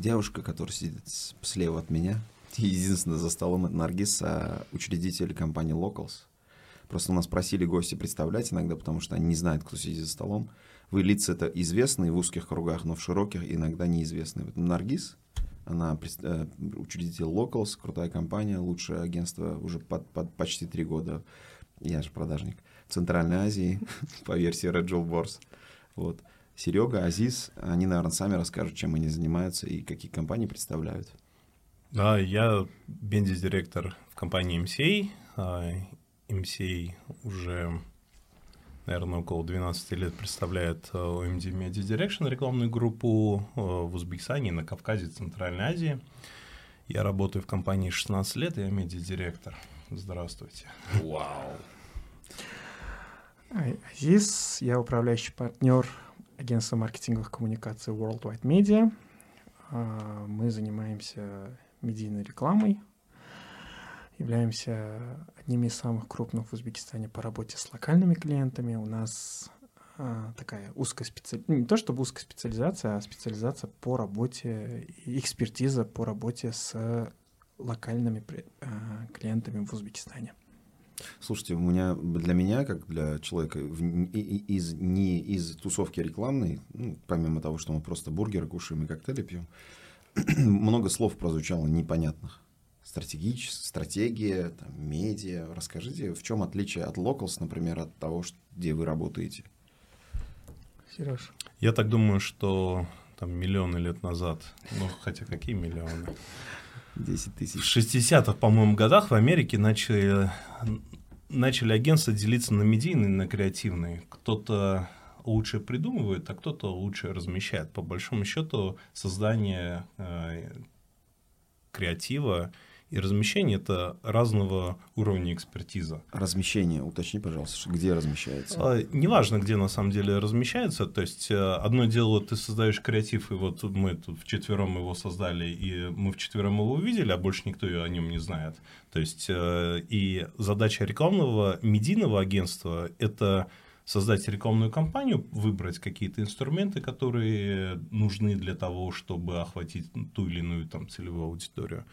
девушка, которая сидит слева от меня, единственная за столом, это Наргиз, а учредитель компании Locals. Просто у нас просили гости представлять иногда, потому что они не знают, кто сидит за столом. Вы лица это известные в узких кругах, но в широких иногда неизвестные. Вот Наргиз, она э, учредитель Locals, крутая компания, лучшее агентство уже под, под почти три года. Я же продажник. Центральной Азии по версии Red Jewel Wars. Вот. Серега, Азиз, они, наверное, сами расскажут, чем они занимаются и какие компании представляют. Да, я бендис-директор в компании MCA. MCA уже, наверное, около 12 лет представляет OMD Media Direction, рекламную группу э, в Узбекистане, на Кавказе, Центральной Азии. Я работаю в компании 16 лет, я медиа-директор. Здравствуйте. Вау. Азиз, я управляющий партнер агентства маркетинговых коммуникаций Worldwide Media. А, мы занимаемся медийной рекламой, являемся одними из самых крупных в Узбекистане по работе с локальными клиентами. У нас а, такая узкая специализация, не то чтобы узкая специализация, а специализация по работе, экспертиза по работе с локальными а, клиентами в Узбекистане. Слушайте, у меня для меня, как для человека из, не из тусовки рекламной, ну, помимо того, что мы просто бургеры кушаем и коктейли пьем, много слов прозвучало непонятных. Стратегическая, стратегия, там, медиа. Расскажите, в чем отличие от Locals, например, от того, где вы работаете? Сереж. Я так думаю, что там миллионы лет назад, ну хотя какие миллионы? 10 тысяч. В 60-х, по-моему, годах в Америке начали, начали агентства делиться на медийные на креативные. Кто-то лучше придумывает, а кто-то лучше размещает. По большому счету создание э, креатива и размещение это разного уровня экспертиза. Размещение, уточни, пожалуйста, где размещается? А, неважно, где на самом деле размещается. То есть э, одно дело, ты создаешь креатив, и вот мы тут вчетвером его создали, и мы вчетвером его увидели, а больше никто о нем не знает. То есть э, и задача рекламного медийного агентства это создать рекламную кампанию, выбрать какие-то инструменты, которые нужны для того, чтобы охватить ту или иную там, целевую аудиторию.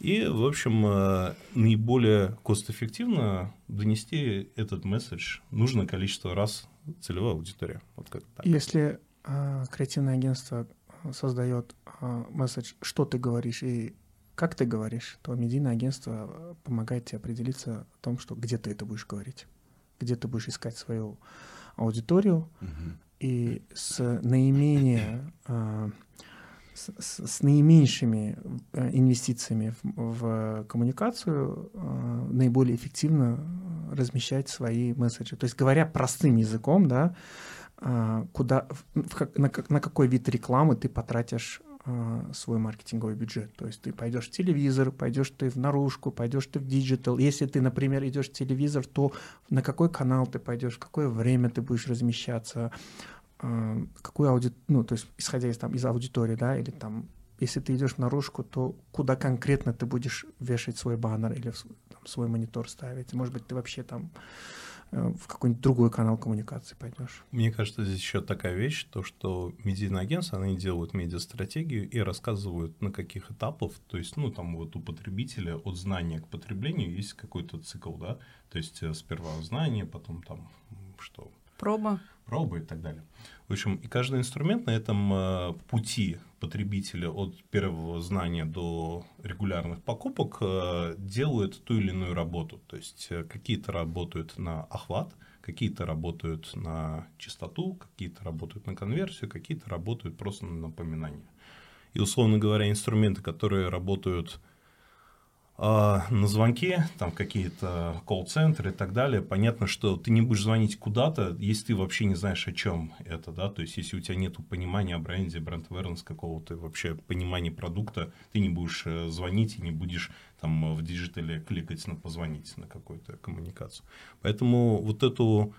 И, в общем, э, наиболее кост-эффективно донести этот месседж нужное количество раз целевой аудитории. Вот как так. Если э, креативное агентство создает э, месседж, что ты говоришь и как ты говоришь, то медийное агентство помогает тебе определиться о том, что где ты это будешь говорить, где ты будешь искать свою аудиторию угу. и с наименее э, с, с наименьшими э, инвестициями в, в коммуникацию э, наиболее эффективно размещать свои месседжи. То есть, говоря простым языком, да, э, куда, в, на, на какой вид рекламы ты потратишь свой маркетинговый бюджет. То есть ты пойдешь в телевизор, пойдешь ты в наружку, пойдешь ты в digital. Если ты, например, идешь в телевизор, то на какой канал ты пойдешь, в какое время ты будешь размещаться, какую ауди... ну, то есть исходя из, там, из аудитории, да, или там, если ты идешь наружку, то куда конкретно ты будешь вешать свой баннер или там, свой монитор ставить? Может быть, ты вообще там э, в какой-нибудь другой канал коммуникации пойдешь. Мне кажется, здесь еще такая вещь, то, что медийные агентства, они делают медиастратегию и рассказывают, на каких этапах, то есть, ну, там вот у потребителя от знания к потреблению есть какой-то цикл, да, то есть э, сперва знание, потом там что? Проба пробы и так далее. В общем, и каждый инструмент на этом э, пути потребителя от первого знания до регулярных покупок э, делает ту или иную работу. То есть э, какие-то работают на охват, какие-то работают на частоту, какие-то работают на конверсию, какие-то работают просто на напоминание. И, условно говоря, инструменты, которые работают на звонке, там какие-то колл-центры и так далее, понятно, что ты не будешь звонить куда-то, если ты вообще не знаешь, о чем это, да, то есть если у тебя нет понимания о бренде, brand awareness какого-то, вообще понимания продукта, ты не будешь э, звонить и не будешь там в digital'е кликать на позвонить на какую-то коммуникацию. Поэтому вот эту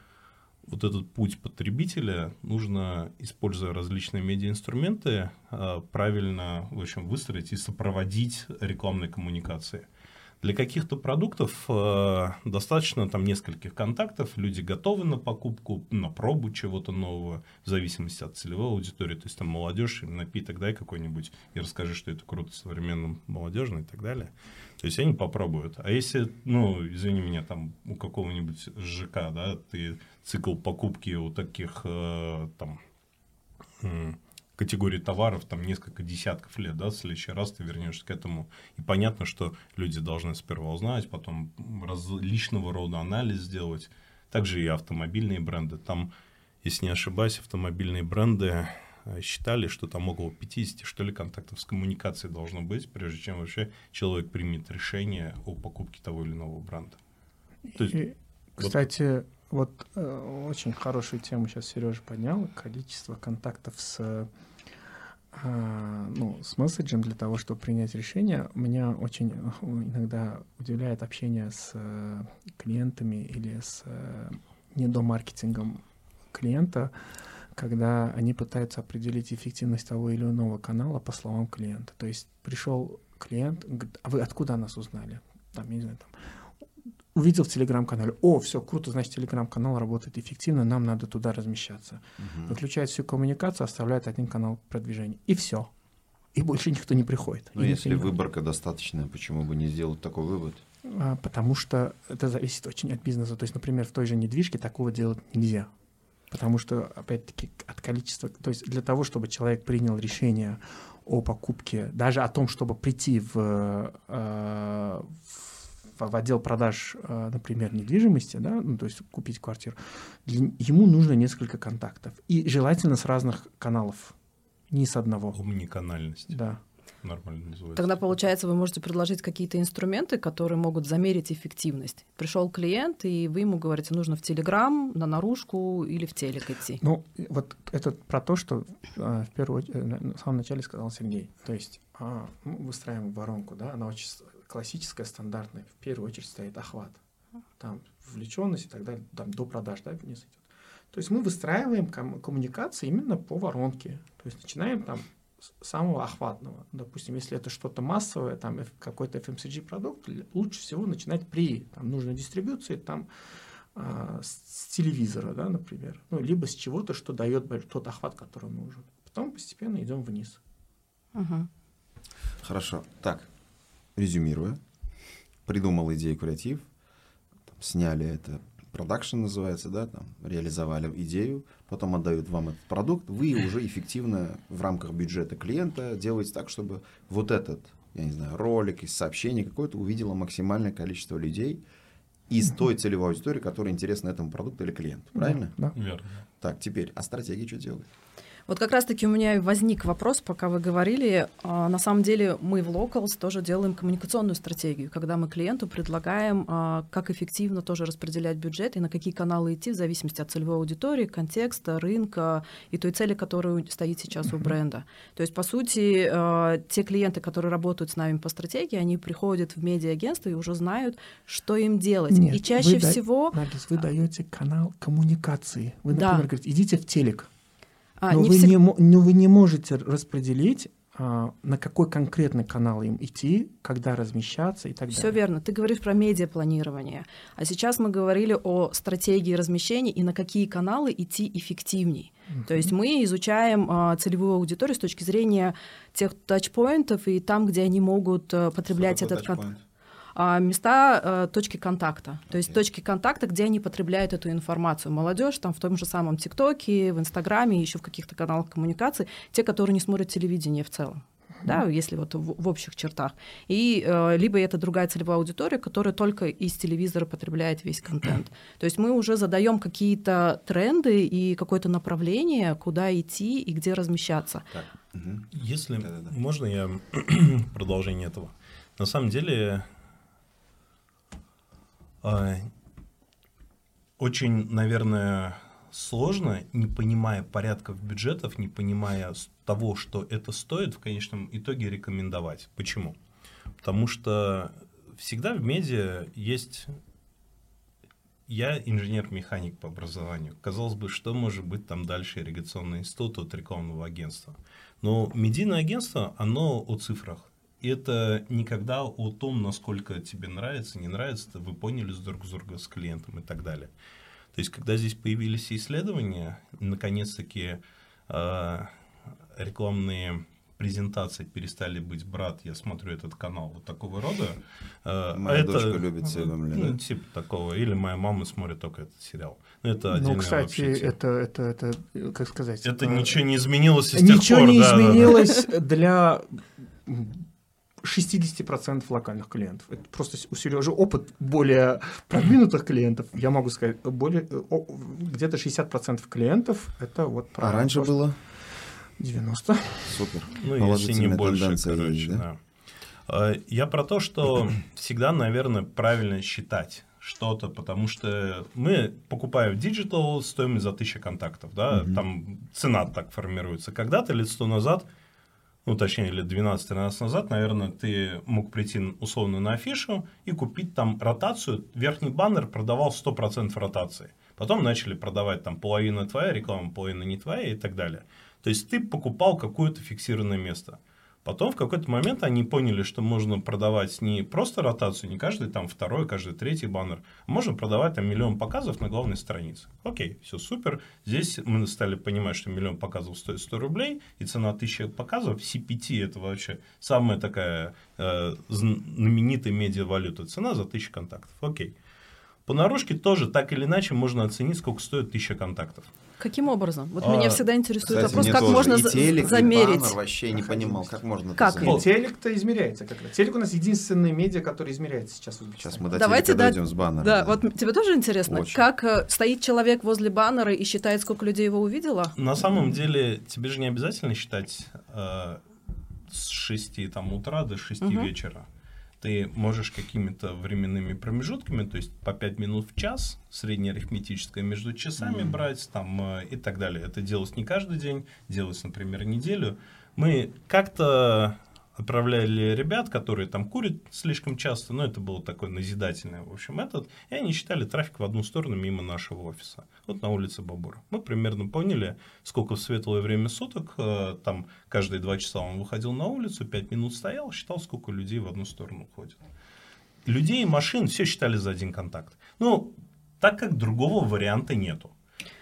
вот этот путь потребителя нужно, используя различные медиаинструменты, а, правильно в общем, выстроить и сопроводить рекламной коммуникации. Для каких-то продуктов э, достаточно там нескольких контактов, люди готовы на покупку, на пробу чего-то нового, в зависимости от целевой аудитории. То есть там молодежь, напиток дай какой-нибудь и расскажи, что это круто современным молодежным и так далее. То есть они попробуют. А если, ну, извини меня, там у какого-нибудь ЖК, да, ты цикл покупки у таких э, там категории товаров там несколько десятков лет, да, в следующий раз ты вернешься к этому. И понятно, что люди должны сперва узнать, потом различного рода анализ сделать. Также и автомобильные бренды. Там, если не ошибаюсь, автомобильные бренды э, считали, что там около 50, что ли, контактов с коммуникацией должно быть, прежде чем вообще человек примет решение о покупке того или иного бренда. То есть, и, кстати, вот, э, очень хорошую тему сейчас Сережа поднял, количество контактов с ну, с месседжем для того, чтобы принять решение. Меня очень э, иногда удивляет общение с э, клиентами или с э, недомаркетингом клиента, когда они пытаются определить эффективность того или иного канала по словам клиента. То есть пришел клиент, говорит, а вы откуда нас узнали? Там, я не знаю, там, увидел в телеграм-канале, о, все, круто, значит, телеграм-канал работает эффективно, нам надо туда размещаться. Угу. Выключает всю коммуникацию, оставляет один канал продвижения. И все. И больше никто не приходит. Но если выборка достаточная, почему бы не сделать такой вывод? А, потому что это зависит очень от бизнеса. То есть, например, в той же недвижке такого делать нельзя. Потому что, опять-таки, от количества... То есть для того, чтобы человек принял решение о покупке, даже о том, чтобы прийти в, э, в в отдел продаж, э, например, недвижимости, да, ну, то есть купить квартиру, ему нужно несколько контактов. И желательно с разных каналов, не с одного. Умниканальность. Да. Нормально называется. Тогда, получается, вы можете предложить какие-то инструменты, которые могут замерить эффективность. Пришел клиент, и вы ему говорите, нужно в Телеграм, на наружку или в телек идти. Ну, вот это про то, что э, в первую очередь, э, в самом начале сказал Сергей. То есть а, мы выстраиваем воронку, да, она очень классическая, стандартная, в первую очередь стоит охват. Там вовлеченность и так далее, там до продаж, да, вниз идет. То есть мы выстраиваем ком- коммуникации именно по воронке. То есть начинаем там с самого охватного. Допустим, если это что-то массовое, там какой-то FMCG продукт, лучше всего начинать при там, нужной дистрибуции, там э, с телевизора, да, например, ну, либо с чего-то, что дает тот охват, который нужен. Потом постепенно идем вниз. Угу. Хорошо. Так, резюмируя, придумал идею креатив, там, сняли это, продакшн называется, да, там, реализовали идею, потом отдают вам этот продукт, вы уже эффективно в рамках бюджета клиента делаете так, чтобы вот этот, я не знаю, ролик из сообщений какое-то увидело максимальное количество людей из той целевой аудитории, которая интересна этому продукту или клиенту. Правильно? Да. Верно. Так, теперь, а стратегия что делает? Вот как раз-таки у меня возник вопрос, пока вы говорили. А, на самом деле мы в Locals тоже делаем коммуникационную стратегию, когда мы клиенту предлагаем, а, как эффективно тоже распределять бюджет и на какие каналы идти в зависимости от целевой аудитории, контекста, рынка и той цели, которая стоит сейчас у бренда. То есть, по сути, а, те клиенты, которые работают с нами по стратегии, они приходят в медиа-агентство и уже знают, что им делать. Нет, и чаще вы всего... Наргиз, вы даете канал коммуникации. Вы, например, да. говорите, идите в телек. А, но, не вы всег... не, но вы не можете распределить а, на какой конкретный канал им идти, когда размещаться и так Все далее. Все верно. Ты говоришь про медиапланирование. А сейчас мы говорили о стратегии размещения и на какие каналы идти эффективней. Uh-huh. То есть мы изучаем а, целевую аудиторию с точки зрения тех тачпоинтов и там, где они могут а, потреблять этот контент. А, места э, точки контакта. То есть точки контакта, где они потребляют эту информацию. Молодежь там в том же самом ТикТоке, в Инстаграме, еще в каких-то каналах коммуникации, те, которые не смотрят телевидение в целом да, если вот в, в общих чертах. И э, либо это другая целевая аудитория, которая только из телевизора потребляет весь контент. То есть мы уже задаем какие-то тренды и какое-то направление, куда идти и где размещаться. Так. Если Да-да-да. можно я продолжение этого. На самом деле очень, наверное, сложно, не понимая порядков бюджетов, не понимая того, что это стоит, в конечном итоге рекомендовать. Почему? Потому что всегда в медиа есть... Я инженер-механик по образованию. Казалось бы, что может быть там дальше ирригационный институт от рекламного агентства. Но медийное агентство, оно о цифрах. Это никогда о том, насколько тебе нравится, не нравится, вы поняли друг с другом, с клиентом и так далее. То есть, когда здесь появились исследования, наконец-таки э, рекламные презентации перестали быть брат, я смотрю этот канал вот такого рода. Э, моя это, дочка любит Сейлор Ну, типа такого. Или моя мама смотрит только этот сериал. Ну, это ну, кстати, это, это, это, как сказать... Это а... ничего не изменилось с тех пор. Ничего не да, изменилось да. для 60% локальных клиентов. Это просто у Сережи опыт более продвинутых клиентов. Я могу сказать, более, где-то 60% клиентов это вот... А раньше было? 90. Супер. Ну, если не больше, короче, есть, да? да. А, я про то, что всегда, наверное, правильно считать что-то, потому что мы покупаем digital стоимость за 1000 контактов, да, угу. там цена так формируется. Когда-то лет сто назад, ну, точнее, лет 12-13 назад, наверное, ты мог прийти условно на афишу и купить там ротацию. Верхний баннер продавал 100% ротации. Потом начали продавать там половина твоя реклама, половина не твоя и так далее. То есть ты покупал какое-то фиксированное место. Потом в какой-то момент они поняли, что можно продавать не просто ротацию, не каждый там второй, каждый третий баннер, а можно продавать там миллион показов на главной странице. Окей, все супер. Здесь мы стали понимать, что миллион показов стоит 100 рублей, и цена 1000 показов, CPT это вообще самая такая э, знаменитая медиавалюта, цена за 1000 контактов. Окей. По наружке тоже так или иначе можно оценить, сколько стоит 1000 контактов. Каким образом? Вот а, меня всегда интересует кстати, вопрос, как тоже. можно и телек, замерить. И баннер вообще не понимал, как можно Как? И телек-то измеряется как раз. Телек у нас единственный медиа, который измеряется сейчас. Сейчас мы до Давайте телека дойдем с баннером. Да, да, вот тебе тоже интересно, Очень. как э, стоит человек возле баннера и считает, сколько людей его увидело? На самом деле, тебе же не обязательно считать э, с 6 там, утра до 6 угу. вечера ты можешь какими-то временными промежутками, то есть по 5 минут в час, среднеарифметическое между часами mm-hmm. брать там э, и так далее. Это делать не каждый день, делать, например, неделю. Мы как-то отправляли ребят, которые там курят слишком часто, но это было такой назидательный, в общем, этот, и они считали трафик в одну сторону мимо нашего офиса, вот на улице Бабура. Мы примерно поняли, сколько в светлое время суток, э, там каждые два часа он выходил на улицу, пять минут стоял, считал, сколько людей в одну сторону ходит. Людей и машин все считали за один контакт. Ну, так как другого варианта нету.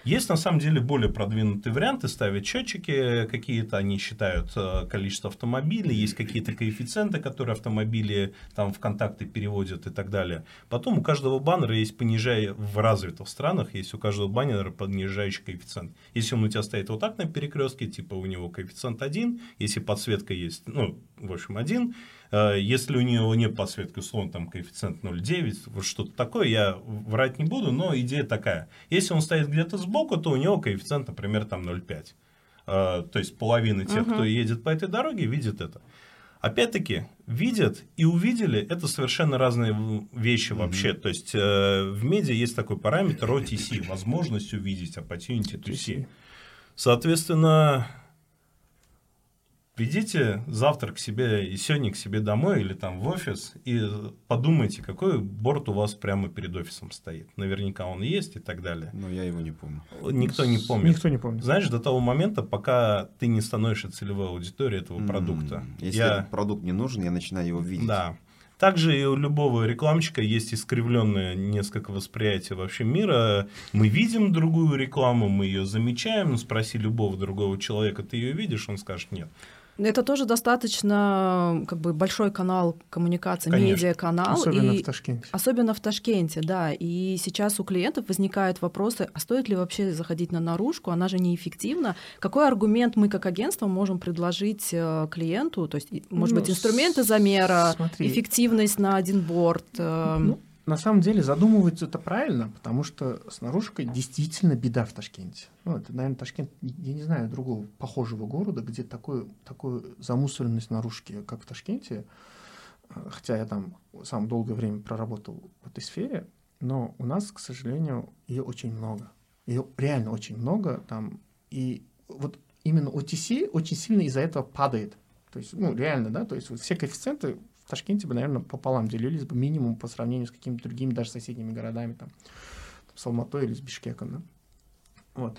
Есть на самом деле более продвинутые варианты, ставят счетчики какие-то, они считают э, количество автомобилей, есть какие-то коэффициенты, которые автомобили там в контакты переводят и так далее. Потом у каждого баннера есть понижая в развитых странах, есть у каждого баннера понижающий коэффициент. Если он у тебя стоит вот так на перекрестке, типа у него коэффициент 1, если подсветка есть, ну, в общем, 1, Э, если у него нет подсветки, условно, там коэффициент 0,9, вот что-то такое, я врать не буду, но идея такая. Если он стоит где-то сбоку, то у него коэффициент, например, там 0,5. Э, то есть половина тех, угу. кто едет по этой дороге, видит это. Опять-таки, видят и увидели – это совершенно разные вещи mm-hmm. вообще. То есть, э, в медиа есть такой параметр OTC – возможность увидеть, opportunity to see. Соответственно, Придите завтра к себе и сегодня к себе домой или там в офис и подумайте, какой борт у вас прямо перед офисом стоит. Наверняка он есть и так далее. Но я его не помню. Никто не помнит. Никто не помнит. Знаешь, до того момента, пока ты не становишься целевой аудиторией этого mm-hmm. продукта. Если я... продукт не нужен, я начинаю его видеть. Да. Также и у любого рекламщика есть искривленное несколько восприятие вообще мира. Мы видим другую рекламу, мы ее замечаем, спроси любого другого человека, ты ее видишь, он скажет нет. Это тоже достаточно как бы большой канал коммуникации, медиа-канал. Особенно и, в Ташкенте. Особенно в Ташкенте, да. И сейчас у клиентов возникают вопросы, а стоит ли вообще заходить на наружку, она же неэффективна. Какой аргумент мы как агентство можем предложить э, клиенту? То есть, может ну, быть, инструменты замера, смотри. эффективность на один борт? Э, ну, на самом деле задумываться это правильно, потому что с наружкой действительно беда в Ташкенте. Ну, это, наверное, Ташкент, я не знаю другого похожего города, где такой, такой замусоренность наружки, как в Ташкенте. Хотя я там сам долгое время проработал в этой сфере, но у нас, к сожалению, ее очень много. Ее реально очень много там. И вот именно OTC очень сильно из-за этого падает. То есть, ну, реально, да, то есть вот все коэффициенты в Ташкенте бы, наверное, пополам делились бы минимум по сравнению с какими-то другими даже соседними городами, там, с Алматой или с Бишкеком, да. Вот.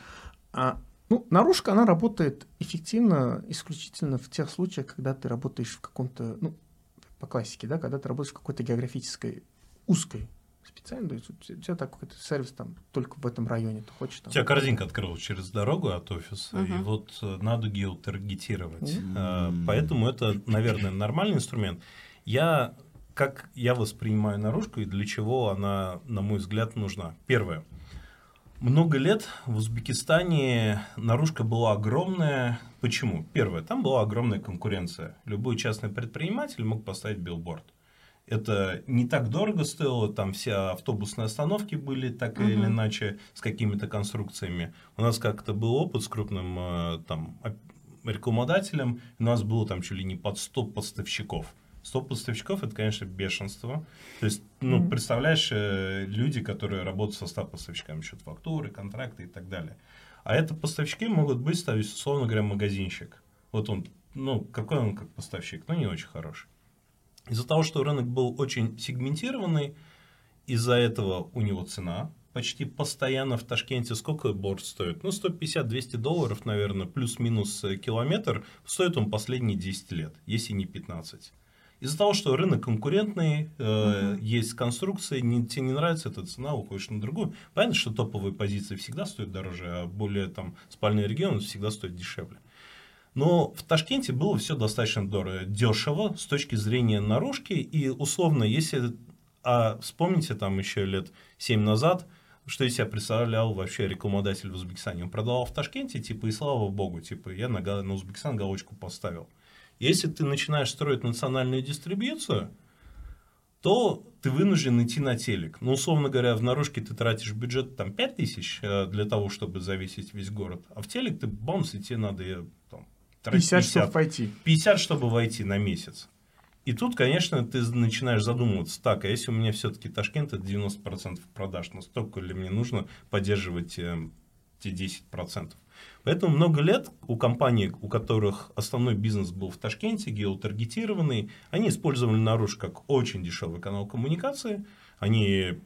А, ну, наружка, она работает эффективно исключительно в тех случаях, когда ты работаешь в каком-то, ну, по классике, да, когда ты работаешь в какой-то географической узкой специально, то есть у тебя так какой-то сервис там только в этом районе, ты хочешь там... У тебя корзинка открылась через дорогу от офиса, Мгм. и вот э, надо геотаргетировать. Мгм. Э, Поэтому это, наверное, нормальный инструмент. Я, как я воспринимаю наружку и для чего она, на мой взгляд, нужна. Первое. Много лет в Узбекистане наружка была огромная. Почему? Первое, там была огромная конкуренция. Любой частный предприниматель мог поставить билборд. Это не так дорого стоило, там все автобусные остановки были так или Мгм. иначе с какими-то конструкциями. У нас как-то был опыт с крупным э, там, рекламодателем, у нас было там чуть ли не под 100 поставщиков. 100 поставщиков это, конечно, бешенство. То есть, ну, Мгм. представляешь, э, люди, которые работают со 100 поставщиками, счет фактуры, контракты и так далее. А это поставщики могут быть, то есть, условно говоря, магазинщик. Вот он, ну, какой он как поставщик? Ну, не очень хороший. Из-за того, что рынок был очень сегментированный, из-за этого у него цена почти постоянно в Ташкенте. Сколько борт стоит? Ну, 150-200 долларов, наверное, плюс-минус э, километр. Стоит он последние 10 лет, если не 15. Из-за того, что рынок конкурентный, э, Мгм. есть конструкции, не, тебе не нравится эта цена, уходишь на другую. Понятно, что топовые позиции всегда стоят дороже, а более там спальный регион всегда стоит дешевле. Но в Ташкенте было все достаточно дорого, дешево с точки зрения наружки. И условно, если... А вспомните там еще лет 7 назад, что из себя представлял вообще рекламодатель в Узбекистане. Он продавал в Ташкенте, типа, и слава богу, типа, я на, на Узбекистан галочку поставил. Если ты начинаешь строить национальную дистрибьюцию, то ты вынужден идти на телек. Ну, условно говоря, в наружке ты тратишь бюджет там 5 тысяч э, для того, чтобы завесить весь город, а в телек ты бамс, и тебе надо там, тратить 50 часов пойти. 50, чтобы войти на месяц. И тут, конечно, ты начинаешь задумываться, так, а если у меня все-таки Ташкент это 90% продаж, настолько ли мне нужно поддерживать э, те 10%? Поэтому много лет у компаний, у которых основной бизнес был в Ташкенте, геотаргетированный, они использовали наружу как очень дешевый канал коммуникации. Они,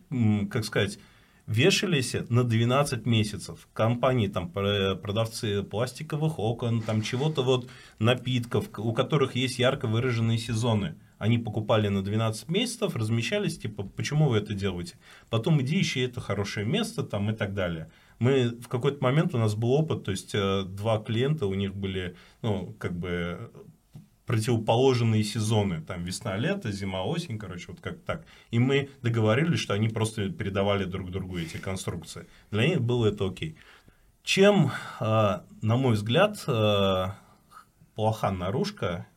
как сказать, вешались на 12 месяцев. Компании, там, про- продавцы пластиковых окон, там, чего-то вот, напитков, у которых есть ярко выраженные сезоны. Они покупали на 12 месяцев, размещались, типа, почему вы это делаете? Потом иди ищи это хорошее место, там, и так далее. Мы в какой-то момент у нас был опыт, то есть э, два клиента, у них были, ну, как бы противоположные сезоны, там весна, лето, зима, осень, короче, вот как так. И мы договорились, что они просто передавали друг другу эти конструкции. Для них было это окей. Чем, э, на мой взгляд, э, плоха наружка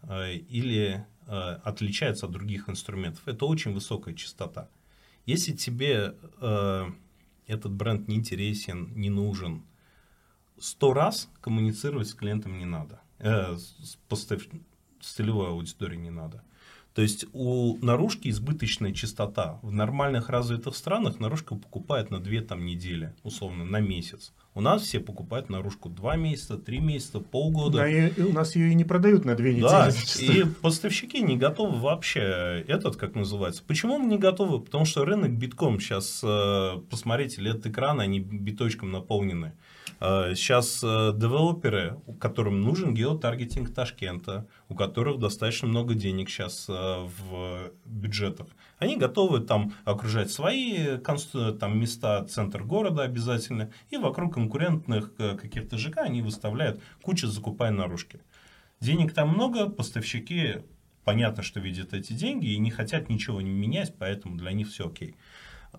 или отличается от других инструментов, это очень высокая частота. Если тебе этот бренд не интересен, не нужен, сто раз коммуницировать с клиентом не надо. Э, с, с целевой аудиторией не надо. То есть у наружки избыточная частота. В нормальных развитых странах наружка покупает на 2 там, недели, условно, на месяц. У нас все покупают наружку 2 месяца, 3 месяца, полгода. Да, и, и у нас ее и не продают на две недели. Да, и поставщики не готовы вообще этот, как называется. Почему мы не готовы? Потому что рынок битком сейчас, э, посмотрите, лет экрана, они биточком наполнены. Э, Сейчас э, девелоперы, которым нужен геотаргетинг Ташкента, у которых достаточно много денег сейчас в бюджетах, они готовы там окружать свои там, места, центр города обязательно, и вокруг конкурентных э, каких-то ЖК они выставляют кучу закупая наружки. Денег там много, поставщики понятно, что видят эти деньги и не хотят ничего не менять, поэтому для них все окей.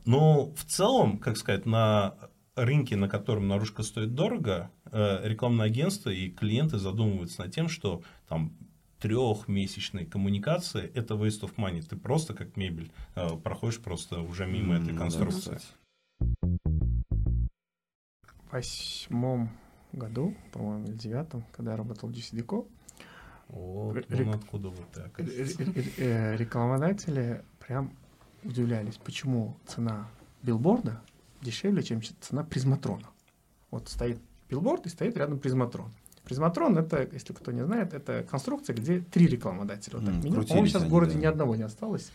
Но в целом, как сказать, на рынке, на котором наружка стоит дорого, э, рекламное агентство и клиенты задумываются над тем, что там трехмесячной коммуникации это waste of money. Ты просто как мебель э, проходишь просто уже мимо М, этой конструкции. В восьмом году, по-моему, или девятом, когда я работал в JCDecaux, Вот откуда вот э, рекламодатели прям удивлялись, почему цена билборда дешевле, чем цена призматрона. Вот стоит билборд и стоит рядом призматрон. Призматрон это, если кто не знает, это конструкция, где три рекламодателя. Вот так крутились По-моему, сейчас в городе да. ни одного не осталось.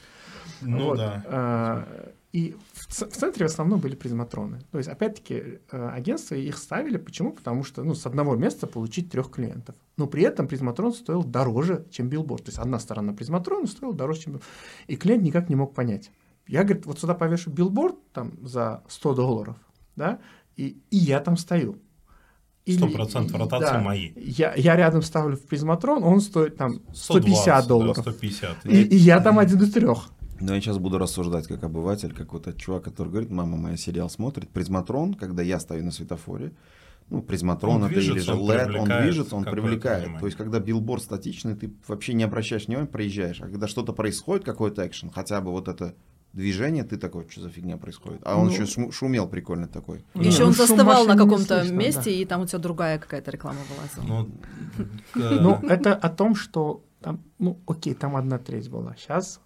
Ну Вот, да. а, И в, ц- в центре в основном были призматроны. То есть, опять-таки, э, агентства их ставили. Почему? Потому что ну, с одного места получить трех клиентов. Но при этом призматрон стоил дороже, чем билборд. То есть, одна сторона призматрона стоила дороже, чем билборд. И клиент никак не мог понять. Я, говорит, вот сюда повешу билборд там, за 100 долларов, да, и, и я там стою. Сто Или- процентов ротации да, мои. Я, я рядом ставлю в призматрон, он стоит там 120, 150 да, долларов. 150. И, и я там один из трех. Но я сейчас буду рассуждать как обыватель, как вот этот чувак, который говорит, мама моя сериал смотрит. Призматрон, когда я стою на светофоре, ну, призматрон Он это или движется, же он LED, он привлекает движется, он привлекает. внимание. То есть, когда билборд статичный, ты вообще не обращаешь внимания, проезжаешь. А когда что-то происходит, какой-то экшен, хотя бы вот это движение, ты такой, что за фигня происходит? А он Ну. еще шум- шумел прикольно такой. Не, Еще ну, он шум заставал на каком-то слышно, месте, да. и там у тебя другая какая-то реклама вылазила. Ну, Ну, это о том, что там, ну, окей, там одна треть была. Сейчас,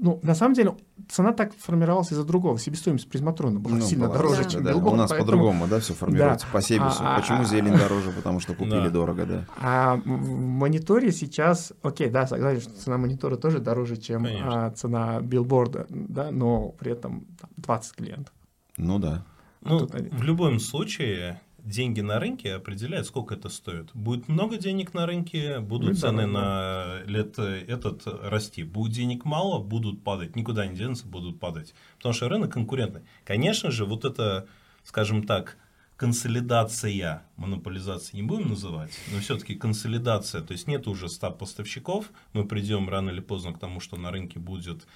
ну, на самом деле, цена так формировалась из-за другого. Себестоимость призматрона была Ну, сильно была дороже, разница, чем да. билборд. У нас поэтому- по-другому, да, все формируется по Себесу. А, а, Почему а, зелень дороже? Потому что купили Да. дорого, да. А в мониторе сейчас, окей, да, согласен, что цена монитора тоже дороже, чем а, цена билборда, да, но при этом там, 20 клиентов. Ну да. Ну, в любом случае, деньги на рынке определяют, сколько это стоит. Будет много денег на рынке, будут Будет цены на лет э, этот расти. Будет денег мало, будут падать. Никуда не денутся, будут падать. Потому что рынок конкурентный. Конечно же, вот это, скажем так, консолидация, монополизация не будем называть, но все-таки консолидация, то есть нет уже 100 поставщиков, мы придем рано или поздно к тому, что на рынке будет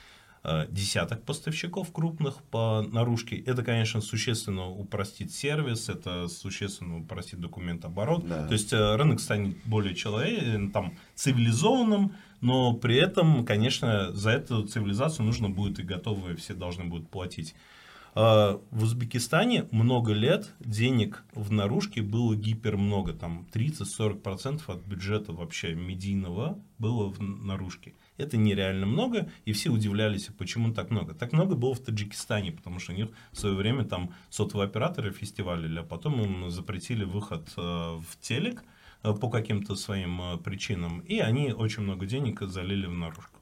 десяток поставщиков крупных по наружке. Это, конечно, существенно упростит сервис, это существенно упростит документооборот. Да. То есть э, рынок станет более человек, там, цивилизованным, но при этом, конечно, за эту цивилизацию нужно будет и готовые все должны будут платить. А, В Узбекистане много лет денег в наружке было гипер много, там 30-40% от бюджета вообще медийного было в наружке. Это нереально много, и все удивлялись, почему так много. Так много было в Таджикистане, потому что у них в свое время там сотовые операторы фестивалили, а потом им запретили выход э, в телек э, по каким-то своим э, причинам, и они очень много денег залили в наружку.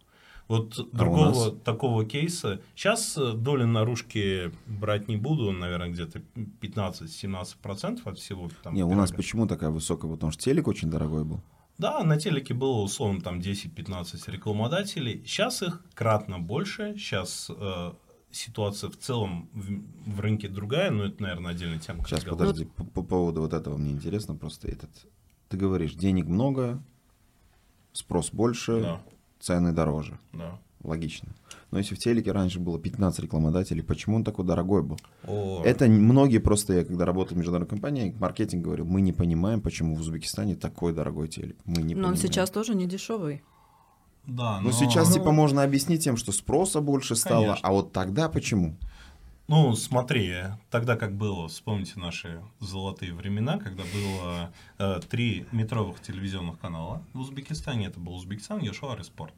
Вот А другого такого кейса. Сейчас доли наружки брать не буду, наверное, где-то 15-17% от всего. Там, Не, у нас почему такая высокая? Потому что телек очень дорогой был. Да, на телеке было условно там 10-15 рекламодателей. Сейчас их кратно больше. Сейчас э, ситуация в целом в, в рынке другая, но это, наверное, отдельная тема. Сейчас, подожди, по, по поводу вот этого мне интересно просто этот. Ты говоришь, денег много, спрос больше, Да, цены дороже. да. Логично. Но если в телеке раньше было 15 рекламодателей, почему он такой дорогой был? О, Это многие просто, я когда работал в международной компании, маркетинг говорил, мы не понимаем, почему в Узбекистане такой дорогой телек. Мы не Но он понимаем. сейчас тоже не дешевый. да, Ну, но- сейчас, Ну, типа, можно объяснить тем, что спроса больше стало, Конечно. а вот тогда почему? Ну, смотри, тогда как было, вспомните наши золотые времена, когда было э, три метровых телевизионных канала в Узбекистане. Это был Узбекистан, Яшуар и Спорт.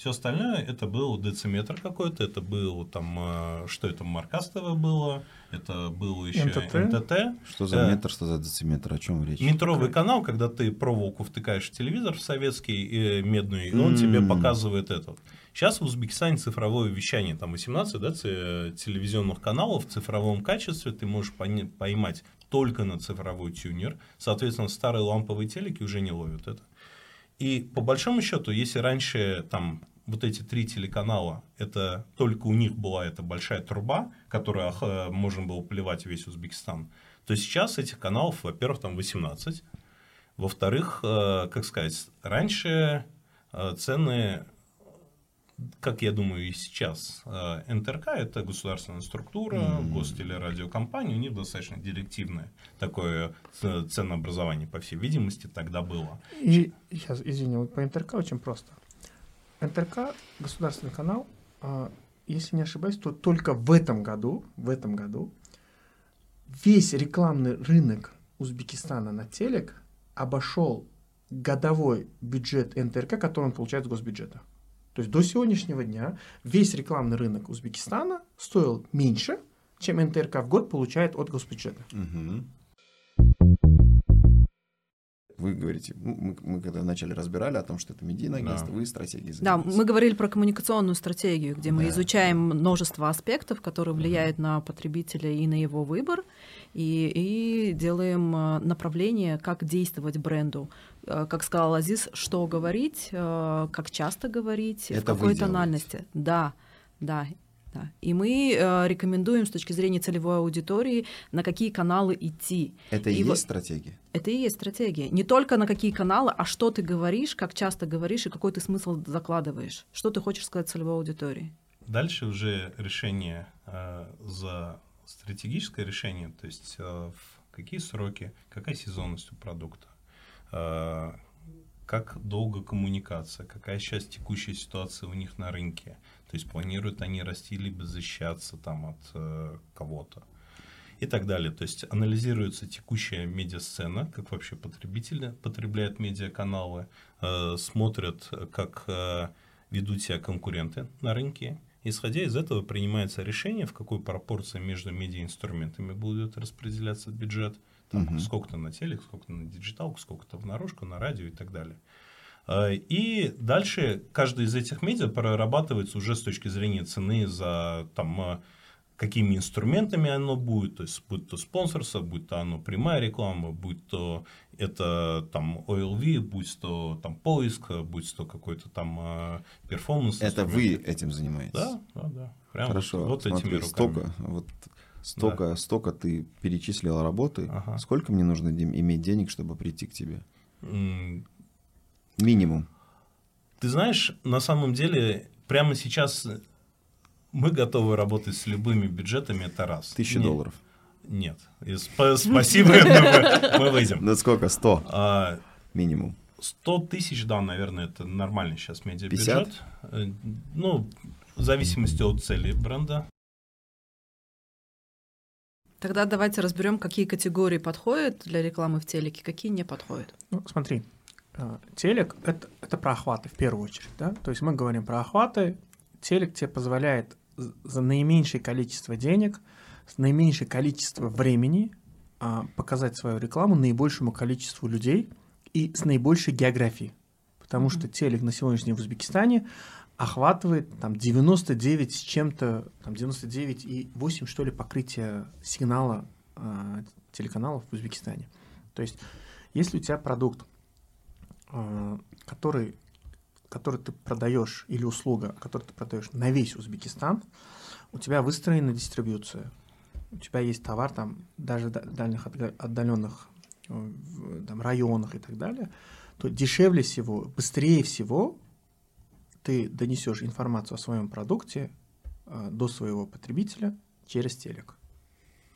Все остальное это был дециметр какой-то, это был там, э, что это, Маркас ТВ было, это было еще НТТ. НТТ. Что за Э, метр, что за дециметр, о чем речь? Метровый канал, когда ты проволоку втыкаешь в телевизор советский э, медный, и он тебе М. показывает этот. Сейчас в Узбекистане цифровое вещание, там 18 да, телевизионных каналов в цифровом качестве ты можешь пони- поймать только на цифровой тюнер. Соответственно, старые ламповые телеки уже не ловят это. И по большому счету, если раньше там вот эти три телеканала, это только у них была эта большая труба, которая ах, можно было плевать весь Узбекистан, то сейчас этих каналов, во-первых, там 18, во-вторых, э, как сказать, раньше э, цены, как я думаю и сейчас, э, НТРК это государственная структура, Мгм. гостелерадиокомпания, у них достаточно директивное такое ц- ценообразование, по всей видимости, тогда было. И сейчас, извини, вот по НТРК очень просто. НТРК, государственный канал, а, если не ошибаюсь, то только в этом году, в этом году весь рекламный рынок Узбекистана на телек обошел годовой бюджет НТРК, который он получает с госбюджета. То есть до сегодняшнего дня весь рекламный рынок Узбекистана стоил меньше, чем НТРК в год получает от госбюджета. Мгм. Вы говорите, мы, мы когда вначале разбирали о том, что это медийное агентство, Да. вы стратегией Да, занимаетесь. мы говорили про коммуникационную стратегию, где мы Да. изучаем множество аспектов, которые влияют на потребителя и на его выбор, и, и делаем э, направление, как действовать бренду. Э, Как сказал Азиз, что говорить, э, как часто говорить, Это в какой тональности. Да, да. Да. И мы э, рекомендуем с точки зрения целевой аудитории, на какие каналы идти. Это и, и вот- есть стратегия? Это и есть стратегия. Не только на какие каналы, а что ты говоришь, как часто говоришь и какой ты смысл закладываешь. Что ты хочешь сказать целевой аудитории. Дальше уже решение э, за стратегическое решение, то есть э, в какие сроки, какая сезонность у продукта, э, как долго коммуникация, какая сейчас текущая ситуация у них на рынке, то есть планируют они расти либо защищаться там от э, кого-то и так далее. То есть анализируется текущая медиасцена, как вообще потребители потребляют медиаканалы, э, смотрят, как э, ведут себя конкуренты на рынке. Исходя из этого принимается решение, в какой пропорции между медиаинструментами будет распределяться бюджет. Там, Мгм. Сколько-то на телек, сколько-то на диджиталку, сколько-то в наружку, на радио и так далее. Э, И дальше каждый из этих медиа прорабатывается уже с точки зрения цены за там, э, какими инструментами оно будет, то есть будь то спонсорство, будь то оно прямая реклама, будь то это там OLV, будь то там поиск, будь то какой-то там э, перформанс. Это вы этим занимаетесь? Да, да, да. Прям Хорошо, вот, смотри, этими руками. столько, вот столько, столько ты перечислил работы. Ага. Сколько мне нужно иметь денег, чтобы прийти к тебе? Минимум. Ты знаешь, на самом деле, прямо сейчас мы готовы работать с любыми бюджетами, это раз. Тысяча Не- долларов. Нет. И сп- Спасибо, мы мы выйдем. Ну сколько? Сто А, минимум. 100 тысяч, да, наверное, это нормальный сейчас 50? медиабюджет. Э, Ну, в зависимости от цели бренда. Тогда давайте разберем, какие категории подходят для рекламы в телеке, какие не подходят. Ну, смотри, телек это, это про охваты в первую очередь, да? То есть мы говорим про охваты. Телек тебе позволяет за наименьшее количество денег, с наименьшее количество времени а, показать свою рекламу наибольшему количеству людей и с наибольшей географией. Потому Мгм. что телек на сегодняшний день в Узбекистане охватывает там 99 с чем-то, там 99 и 8 что ли покрытия сигнала а, телеканалов в Узбекистане. То есть, если у тебя продукт, который, который ты продаешь, или услуга, которую ты продаешь на весь Узбекистан, у тебя выстроена дистрибьюция. У тебя есть товар там даже в да- дальних отдаленных э, в, там, районах и так далее, то дешевле всего, быстрее всего ты донесешь информацию о своем продукте э, до своего потребителя через телек.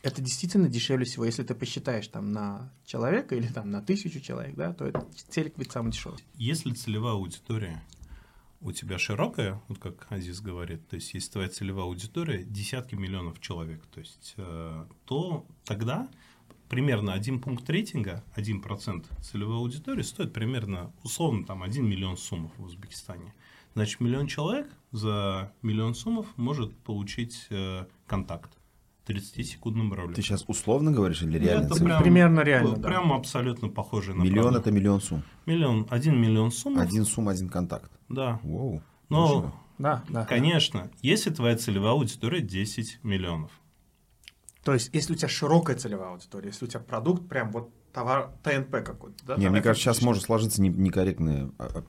Это действительно дешевле всего. Если ты посчитаешь там на человека или там на тысячу человек, да, то это телек будет самый дешевый. Если целевая аудитория у тебя широкая, вот как Азиз говорит, то есть если твоя целевая аудитория десятки миллионов человек, то есть, э, то тогда примерно один пункт рейтинга, 1% целевой аудитории стоит примерно, условно, там 1 миллион суммов в Узбекистане. Значит, миллион человек за миллион суммов может получить э, контакт 30-секундном ролике. Ты сейчас условно говоришь или реально? Это прям- Примерно реально, да. Прям абсолютно похоже на Миллион правду. это миллион сумм. Миллион, один миллион суммов. Один сумм, один контакт. Да. Воу. Но. Да, да. конечно, если твоя целевая аудитория 10 миллионов. То есть, если у тебя широкая целевая аудитория, если у тебя продукт прям вот товар ТНП какой-то, да? Не, мне кажется, сейчас может сложиться не- некорректная а,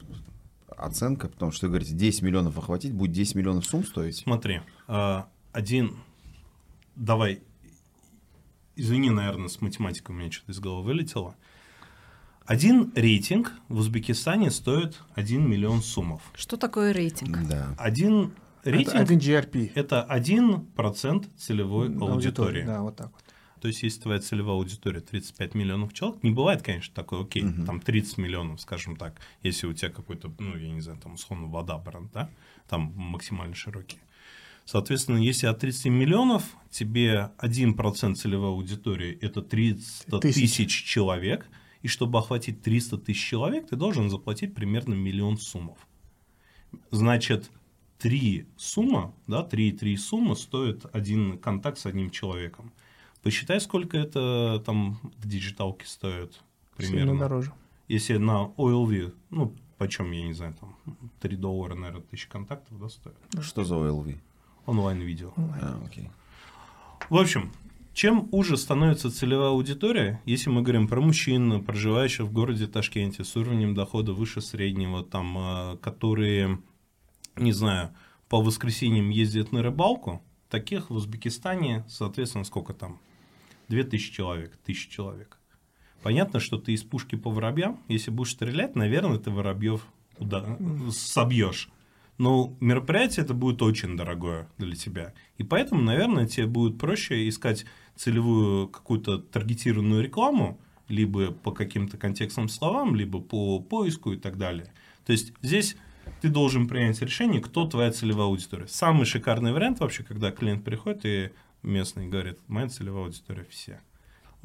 а, оценка, потому что вы говорите, 10 миллионов охватить, будет 10 миллионов сумм стоить. Смотри, а, один, давай, извини, наверное, с математикой у меня что-то из головы вылетело. Один рейтинг в Узбекистане стоит 1 миллион суммов. Что такое рейтинг? Да. Один рейтинг Это один GRP. это 1% целевой аудитории. Да, вот так вот. То есть, если твоя целевая аудитория 35 миллионов человек, не бывает, конечно, такой, окей, Мгм. там 30 миллионов, скажем так, если у тебя какой-то, ну, я не знаю, там, условно, вода бренд, да, там максимально широкий. Соответственно, если от 30 миллионов тебе 1% целевой аудитории – это 300 Тысяч. тысяч человек, и чтобы охватить 300 тысяч человек, ты должен заплатить примерно миллион сумов. Значит, три сума, да, три, три сума стоит один контакт с одним человеком. Посчитай, сколько это там в диджиталке стоит Сильно примерно. дороже. если на OLV, ну, почем, я не знаю, там 3 доллара, наверное, тысяча контактов, да, стоит? Что за OLV? Онлайн-видео. А, окей. В общем, чем уже становится целевая аудитория, если мы говорим про мужчин, проживающих в городе Ташкенте с уровнем дохода выше среднего, там, э, которые, не знаю, по воскресеньям ездят на рыбалку, таких в Узбекистане, соответственно, сколько там? 2000 человек, 1000 человек. Понятно, что ты из пушки по воробьям, если будешь стрелять, наверное, ты воробьев уда- собьешь. Но мероприятие это будет очень дорогое для тебя. И поэтому, наверное, тебе будет проще искать целевую какую-то таргетированную рекламу, либо по каким-то контекстным словам, либо по поиску и так далее. То есть здесь ты должен принять решение, кто твоя целевая аудитория. Самый шикарный вариант вообще, когда клиент приходит и местный говорит, моя целевая аудитория все.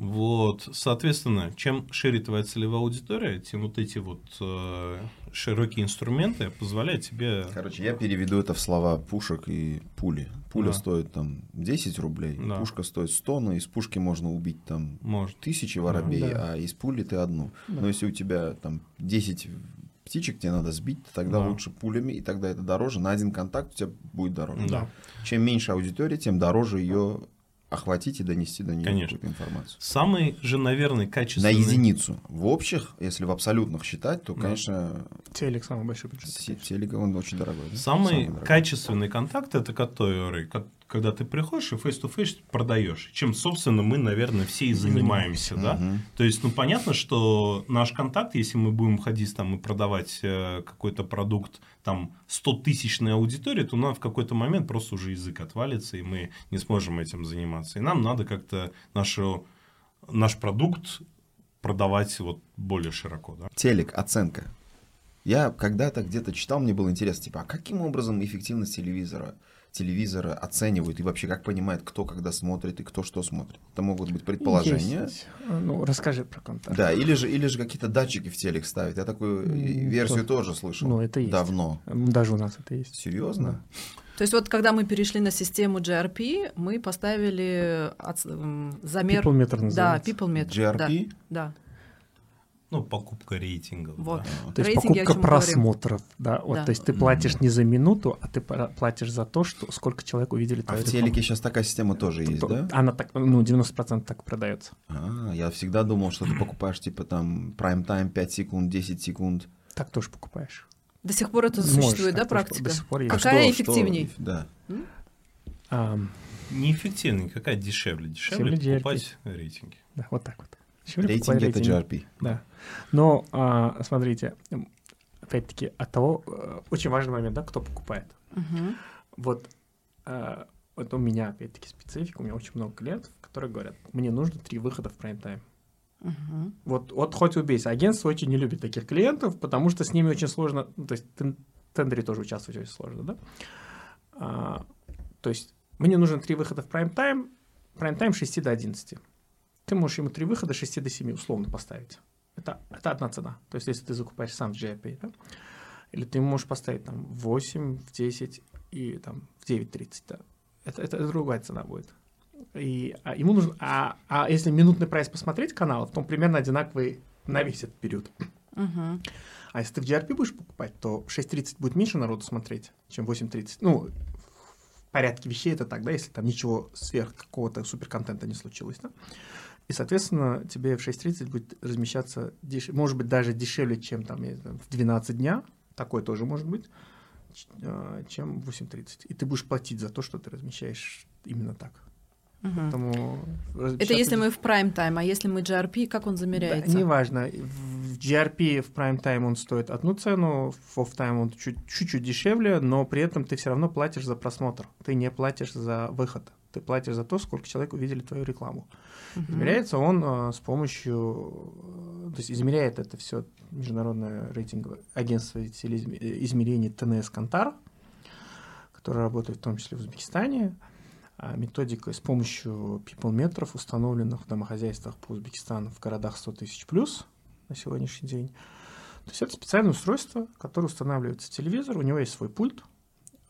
Вот, соответственно, чем шире твоя целевая аудитория, тем вот эти вот э, широкие инструменты позволяют тебе... Короче, я переведу это в слова пушек и пули. Пуля Да. стоит там 10 рублей, Да. пушка стоит 100, но из пушки можно убить там Может. тысячи воробей, Да. а из пули ты одну. Да. Но если у тебя там 10 птичек тебе надо сбить, то тогда Да. лучше пулями, и тогда это дороже. На один контакт у тебя будет дороже. Да. Чем меньше аудитория, тем дороже ее охватить и донести до нее Конечно. какую-то информацию. Самый же, наверное, На качественный... единицу. В общих, если в абсолютных считать, то, Да. конечно, Телек самый большой бюджет. телек он очень дорогой. да? Самый дорогой. качественный контакт это который, ко- когда ты приходишь и face-to-face продаешь. Чем, собственно, мы, наверное, все и занимаемся, да? Мгм. То есть, ну, понятно, что наш контакт, если мы будем ходить там и продавать э, какой-то продукт, там, 100-тысячной аудитории, то нам в какой-то момент просто уже язык отвалится, и мы не сможем этим заниматься. И нам надо как-то нашу, наш продукт продавать вот более широко, да? Телек, оценка. Я когда-то где-то читал, мне было интересно, типа, а каким образом эффективность телевизора, телевизора оценивают и вообще как понимает, кто когда смотрит и кто что смотрит? Это могут быть предположения. Есть. Ну, расскажи про контакт. Да, или же, или же какие-то датчики в телек ставят. Я такую М, версию то- тоже слышал. Ну, это есть. Давно. Даже у нас это есть. Серьезно? То есть вот когда мы перешли на систему GRP, мы поставили м, замер... People meter да, называется. people meter. GRP? Да, Ну, покупка рейтингов. Вот. да. То есть Рейтинги, покупка просмотров, да, вот, Да. то есть ты платишь не за минуту, а ты платишь за то, что сколько человек увидели А твою в рекламу. телеке сейчас такая система тоже есть, да? Она так, ну, 90% так продается. А, я всегда думал, что ты покупаешь типа там prime time 5 секунд, 10 секунд. Так тоже покупаешь. До сих пор это Можешь, существует, да, так тоже практика? До сих пор есть. А Какая что- что- эффективней? Да. Ам, Неэффективнее, какая дешевле? Дешевле Дешевле покупать рейтинги. да, вот так вот. Дешевле Рейтинги это. GRP. Да. Но а, смотрите, опять-таки, от того, э, очень важный момент, да, кто покупает. Мгм. Вот, а, вот у меня, опять-таки, специфика, у меня очень много клиентов, которые говорят, мне нужно три выхода в прайм-тайм. Мгм. Вот, вот хоть убейся. Агентство очень не любит таких клиентов, потому что с ними очень сложно, ну, то есть тендере тоже участвовать очень сложно, да? А, то есть мне нужно три выхода в прайм-тайм, прайм-тайм с 6 до 11. Ты можешь ему три выхода с 6 до 7 условно поставить. Это, это одна цена. То есть если ты закупаешь сам в GRP, да? Или ты можешь поставить там в 8, в 10 и там в 9.30, да? Это, это другая цена будет. И а, ему нужно. А, а если минутный прайс посмотреть каналов, то он примерно одинаковый на весь этот период. Мгм. А если ты в GRP будешь покупать, то 6.30 будет меньше народу смотреть, чем 8.30. Ну, в порядке вещей это так, да, если там ничего сверх какого-то суперконтента не случилось, да. И, соответственно, тебе в 6.30 будет размещаться, деш- может быть, даже дешевле, чем там в 12 дня, такое тоже может быть, а, чем в 8.30. И ты будешь платить за то, что ты размещаешь именно так. Поэтому Это если мы в прайм-тайм, а если мы GRP, как он да, замеряется? неважно. В GRP в time он стоит одну цену, в time он чуть- чуть-чуть дешевле, но при этом ты все равно платишь за просмотр. Ты не платишь за выход. Ты платишь за то, сколько человек увидели твою рекламу. Мгм. Измеряется он э, с помощью... э, То есть измеряет это все международное рейтинговое агентство измерений ТНС Кантар, которое работает в том числе в Узбекистане. А Методика с помощью people-метров, установленных в домохозяйствах по Узбекистану в городах 100 тысяч плюс на сегодняшний день. То есть это специальное устройство, которое устанавливается в телевизор, у него есть свой пульт.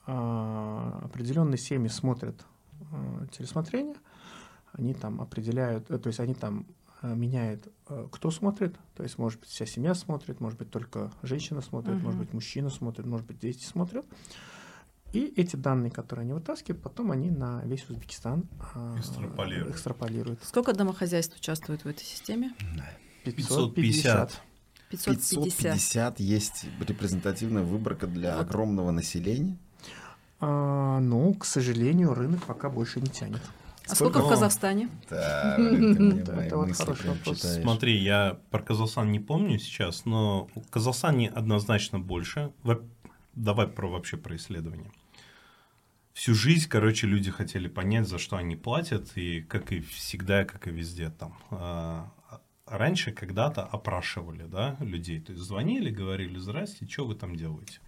А, Определенные семьи смотрят а, телесмотрение, они там определяют, э, то есть они там э, меняет, э, кто смотрит. То есть, может быть, вся семья смотрит, может быть, только женщина смотрит, Мгм. может быть, мужчина смотрит, может быть, дети смотрят. И эти данные, которые они вытаскивают, потом они на весь Узбекистан Экстраполируют. экстраполируют. Сколько домохозяйств участвует в этой системе? 550. 550. 550 есть репрезентативная выборка для Вот. огромного населения. А, ну, к сожалению, рынок пока больше не тянет. А сколько в О. Казахстане? Да, это вот хороший вопрос. Смотри, я про Казахстан не помню сейчас, но в Казахстане однозначно больше. Давай про вообще про исследования. Всю жизнь, короче, люди хотели понять, за что они платят, и как и всегда, как и везде там. а, Раньше когда-то опрашивали да, людей, то есть звонили, говорили, здрасте, что вы там делаете?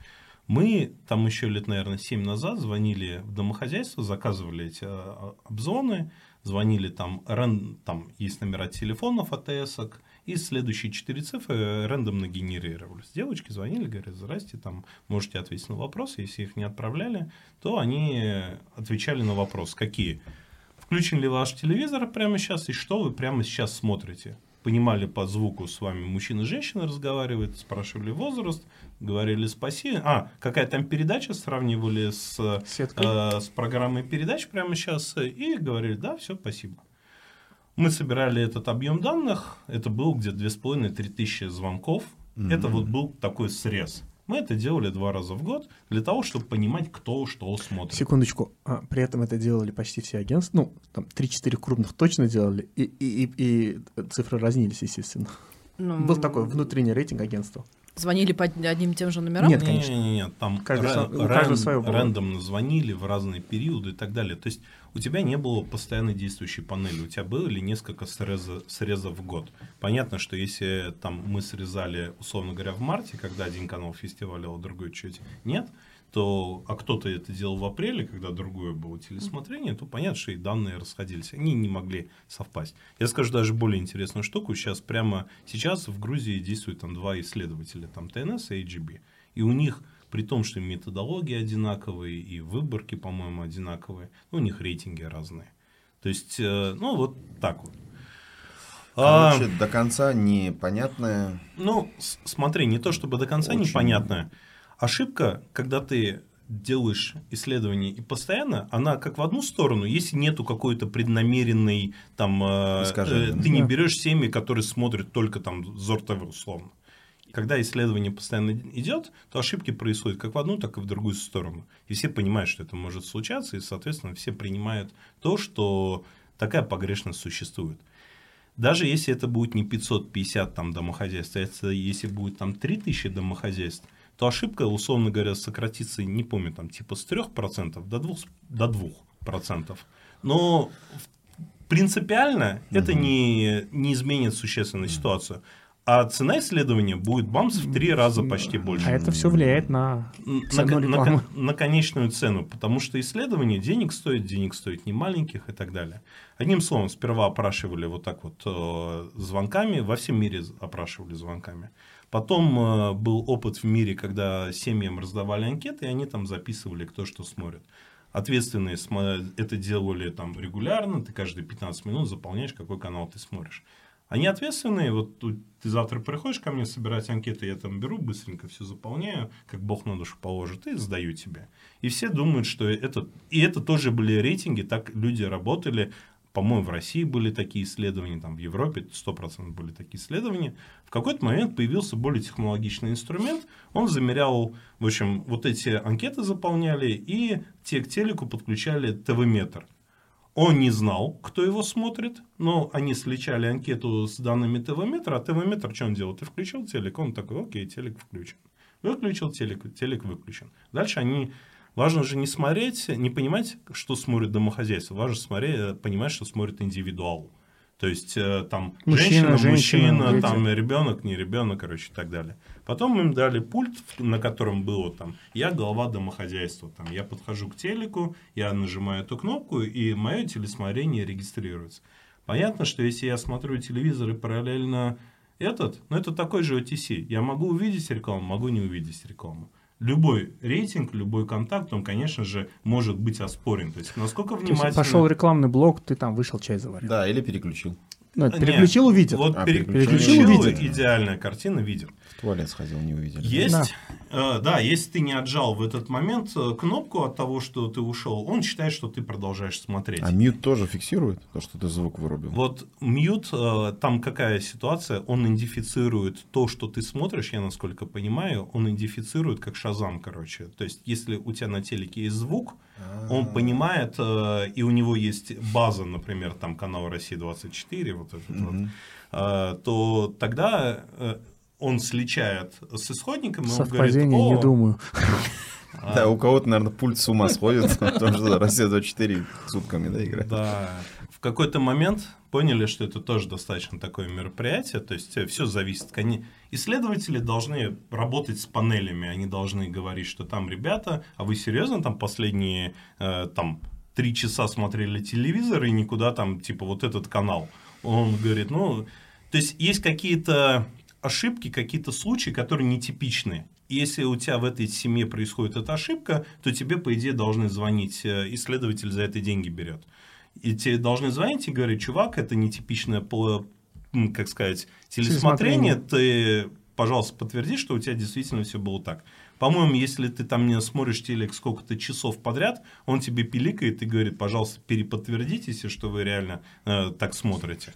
Мы там еще лет, наверное, 7 назад звонили в домохозяйство, заказывали эти а, обзоны, звонили там, ран- там есть номера телефонов АТС, и следующие четыре цифры рандомно генерировались. Девочки звонили, говорят, здрасте, там можете ответить на вопросы. Если их не отправляли, то они отвечали на вопрос, какие. Включен ли ваш телевизор прямо сейчас, и что вы прямо сейчас смотрите? Понимали по звуку с вами мужчина и женщина разговаривают, спрашивали возраст, говорили спасибо. А, какая там передача, сравнивали с Сеткой. э, с программой передач прямо сейчас и говорили, да, все, спасибо. Мы собирали этот объем данных, это был где-то 2,5-3 тысячи звонков. Это вот был такой срез. Мы это делали два раза в год для того, чтобы понимать, кто что смотрит. Секундочку. А, при этом это делали почти все агентства. Ну, там 3-4 крупных точно делали, и, и, и, и цифры разнились, естественно. Ну, Был такой внутренний рейтинг агентства. Звонили по одним и тем же номерам? Нет, Не, конечно. Не, не, не, там Каждый ра- у ран- было. рандомно звонили в разные периоды и так далее. То есть у тебя не было постоянно действующей панели, у тебя было ли несколько среза- срезов в год. Понятно, что если там мы срезали, условно говоря, в марте, когда один канал фестиваля, а другой чуть нет, то, а кто-то это делал в апреле, когда другое было телесмотрение, то понятно, что и данные расходились. Они не могли совпасть. Я скажу даже более интересную штуку. Сейчас прямо сейчас в Грузии действуют там два исследователя, там ТНС и AGB. И у них, при том, что методологии одинаковые, и выборки, по-моему, одинаковые, у них рейтинги разные. То есть, э, ну, вот так вот. А, Короче, до конца непонятное. ну, смотри, не то чтобы до конца Очень. непонятно. Ошибка, когда ты делаешь исследование и постоянно, она как в одну сторону, если нету какой-то преднамеренной, там, э, э, ты не берешь семьи, которые смотрят только там Зор ТВ условно. Когда исследование постоянно идет, то ошибки происходят как в одну, так и в другую сторону. И все понимают, что это может случаться, и, соответственно, все принимают то, что такая погрешность существует. Даже если это будет не 550 там, домохозяйств, а это если будет там 3000 домохозяйств, то ошибка, условно говоря, сократится, не помню, там типа с 3% до 2%. До 2%. Но принципиально это не, не изменит существенно ситуацию. А цена исследования будет бамс в три раза почти больше. А это все влияет на цену на- на- на конечную цену, потому что исследование денег стоит, денег стоит не маленьких и так далее. Одним словом, сперва опрашивали вот так вот э, звонками, во всем мире опрашивали звонками. Потом э, был опыт в мире, когда семьям раздавали анкеты, и они там записывали, кто что смотрит. Ответственные это делали там регулярно, ты каждые 15 минут заполняешь, какой канал ты смотришь. Они ответственные, вот ты завтра приходишь ко мне собирать анкеты, я там беру, быстренько все заполняю, как Бог на душу положит, и сдаю тебе. И все думают, что это... И это тоже были рейтинги, так люди работали. По-моему, в России были такие исследования, там в Европе 100% были такие исследования. В какой-то момент появился более технологичный инструмент. Он замерял, в общем, вот эти анкеты заполняли, и те к телеку подключали ТВ-метр. Он не знал, кто его смотрит, но они сличали анкету с данными ТВ-метра, а ТВ-метр что он делал? Ты включил телек, он такой, окей, телек включен. Выключил телек, телек выключен. Дальше они... Важно же не смотреть, не понимать, что смотрит домохозяйство. Важно смотреть, понимать, что смотрит индивидуал. То есть э, там Мужчина, женщина, женщина, мужчина, дети. там ребенок, не ребенок, короче, и так далее. Потом им дали пульт, на котором было там я глава домохозяйства. Там я подхожу к телеку, я нажимаю эту кнопку, и мое телесмотрение регистрируется. Понятно, что если я смотрю телевизор и параллельно этот, ну это такой же OTC. Я могу увидеть рекламу, могу не увидеть рекламу. Любой рейтинг, любой контакт, он, конечно же, может быть оспорен. То есть, насколько То есть внимательно... пошел рекламный блок, ты там вышел чай заварил. Да, или переключил. Ну, переключил, увидит. Вот А, переключил, переключил, увидит. идеальная картина, видит. В туалет сходил, не увидели. Есть, э, да, если ты не отжал в этот момент э, кнопку от того, что ты ушел, он считает, что ты продолжаешь смотреть. А мьют тоже фиксирует то, что ты звук вырубил? Вот мьют, э, там какая ситуация, он идентифицирует то, что ты смотришь, я насколько понимаю, он идентифицирует как шазам, короче. То есть, если у тебя на телеке есть звук, он понимает, э, и у него есть база, например, там канал России 24, вот этот вот, э, то тогда э, он сличает с исходником, и он говорит, Совпадение, «О, не думаю. Да, у кого-то, наверное, пульт с ума сходит, потому что Россия 24 сутками, да, играет. Да. В какой-то момент поняли, что это тоже достаточно такое мероприятие, то есть все зависит. Они... Исследователи должны работать с панелями, они должны говорить, что там, ребята, а вы серьезно там последние э, там три часа смотрели телевизор и никуда там, типа, вот этот канал. Он говорит, ну, то есть есть какие-то ошибки, какие-то случаи, которые нетипичны. Если у тебя в этой семье происходит эта ошибка, то тебе, по идее, должны звонить, э, исследователь за это деньги берет. И тебе должны звонить и говорить, чувак, это нетипичное, как сказать, телесмотрение, ты, пожалуйста, подтверди, что у тебя действительно все было так. По-моему, если ты там не смотришь телек сколько-то часов подряд, он тебе пиликает и говорит, пожалуйста, переподтвердитесь, что вы реально э, так смотрите.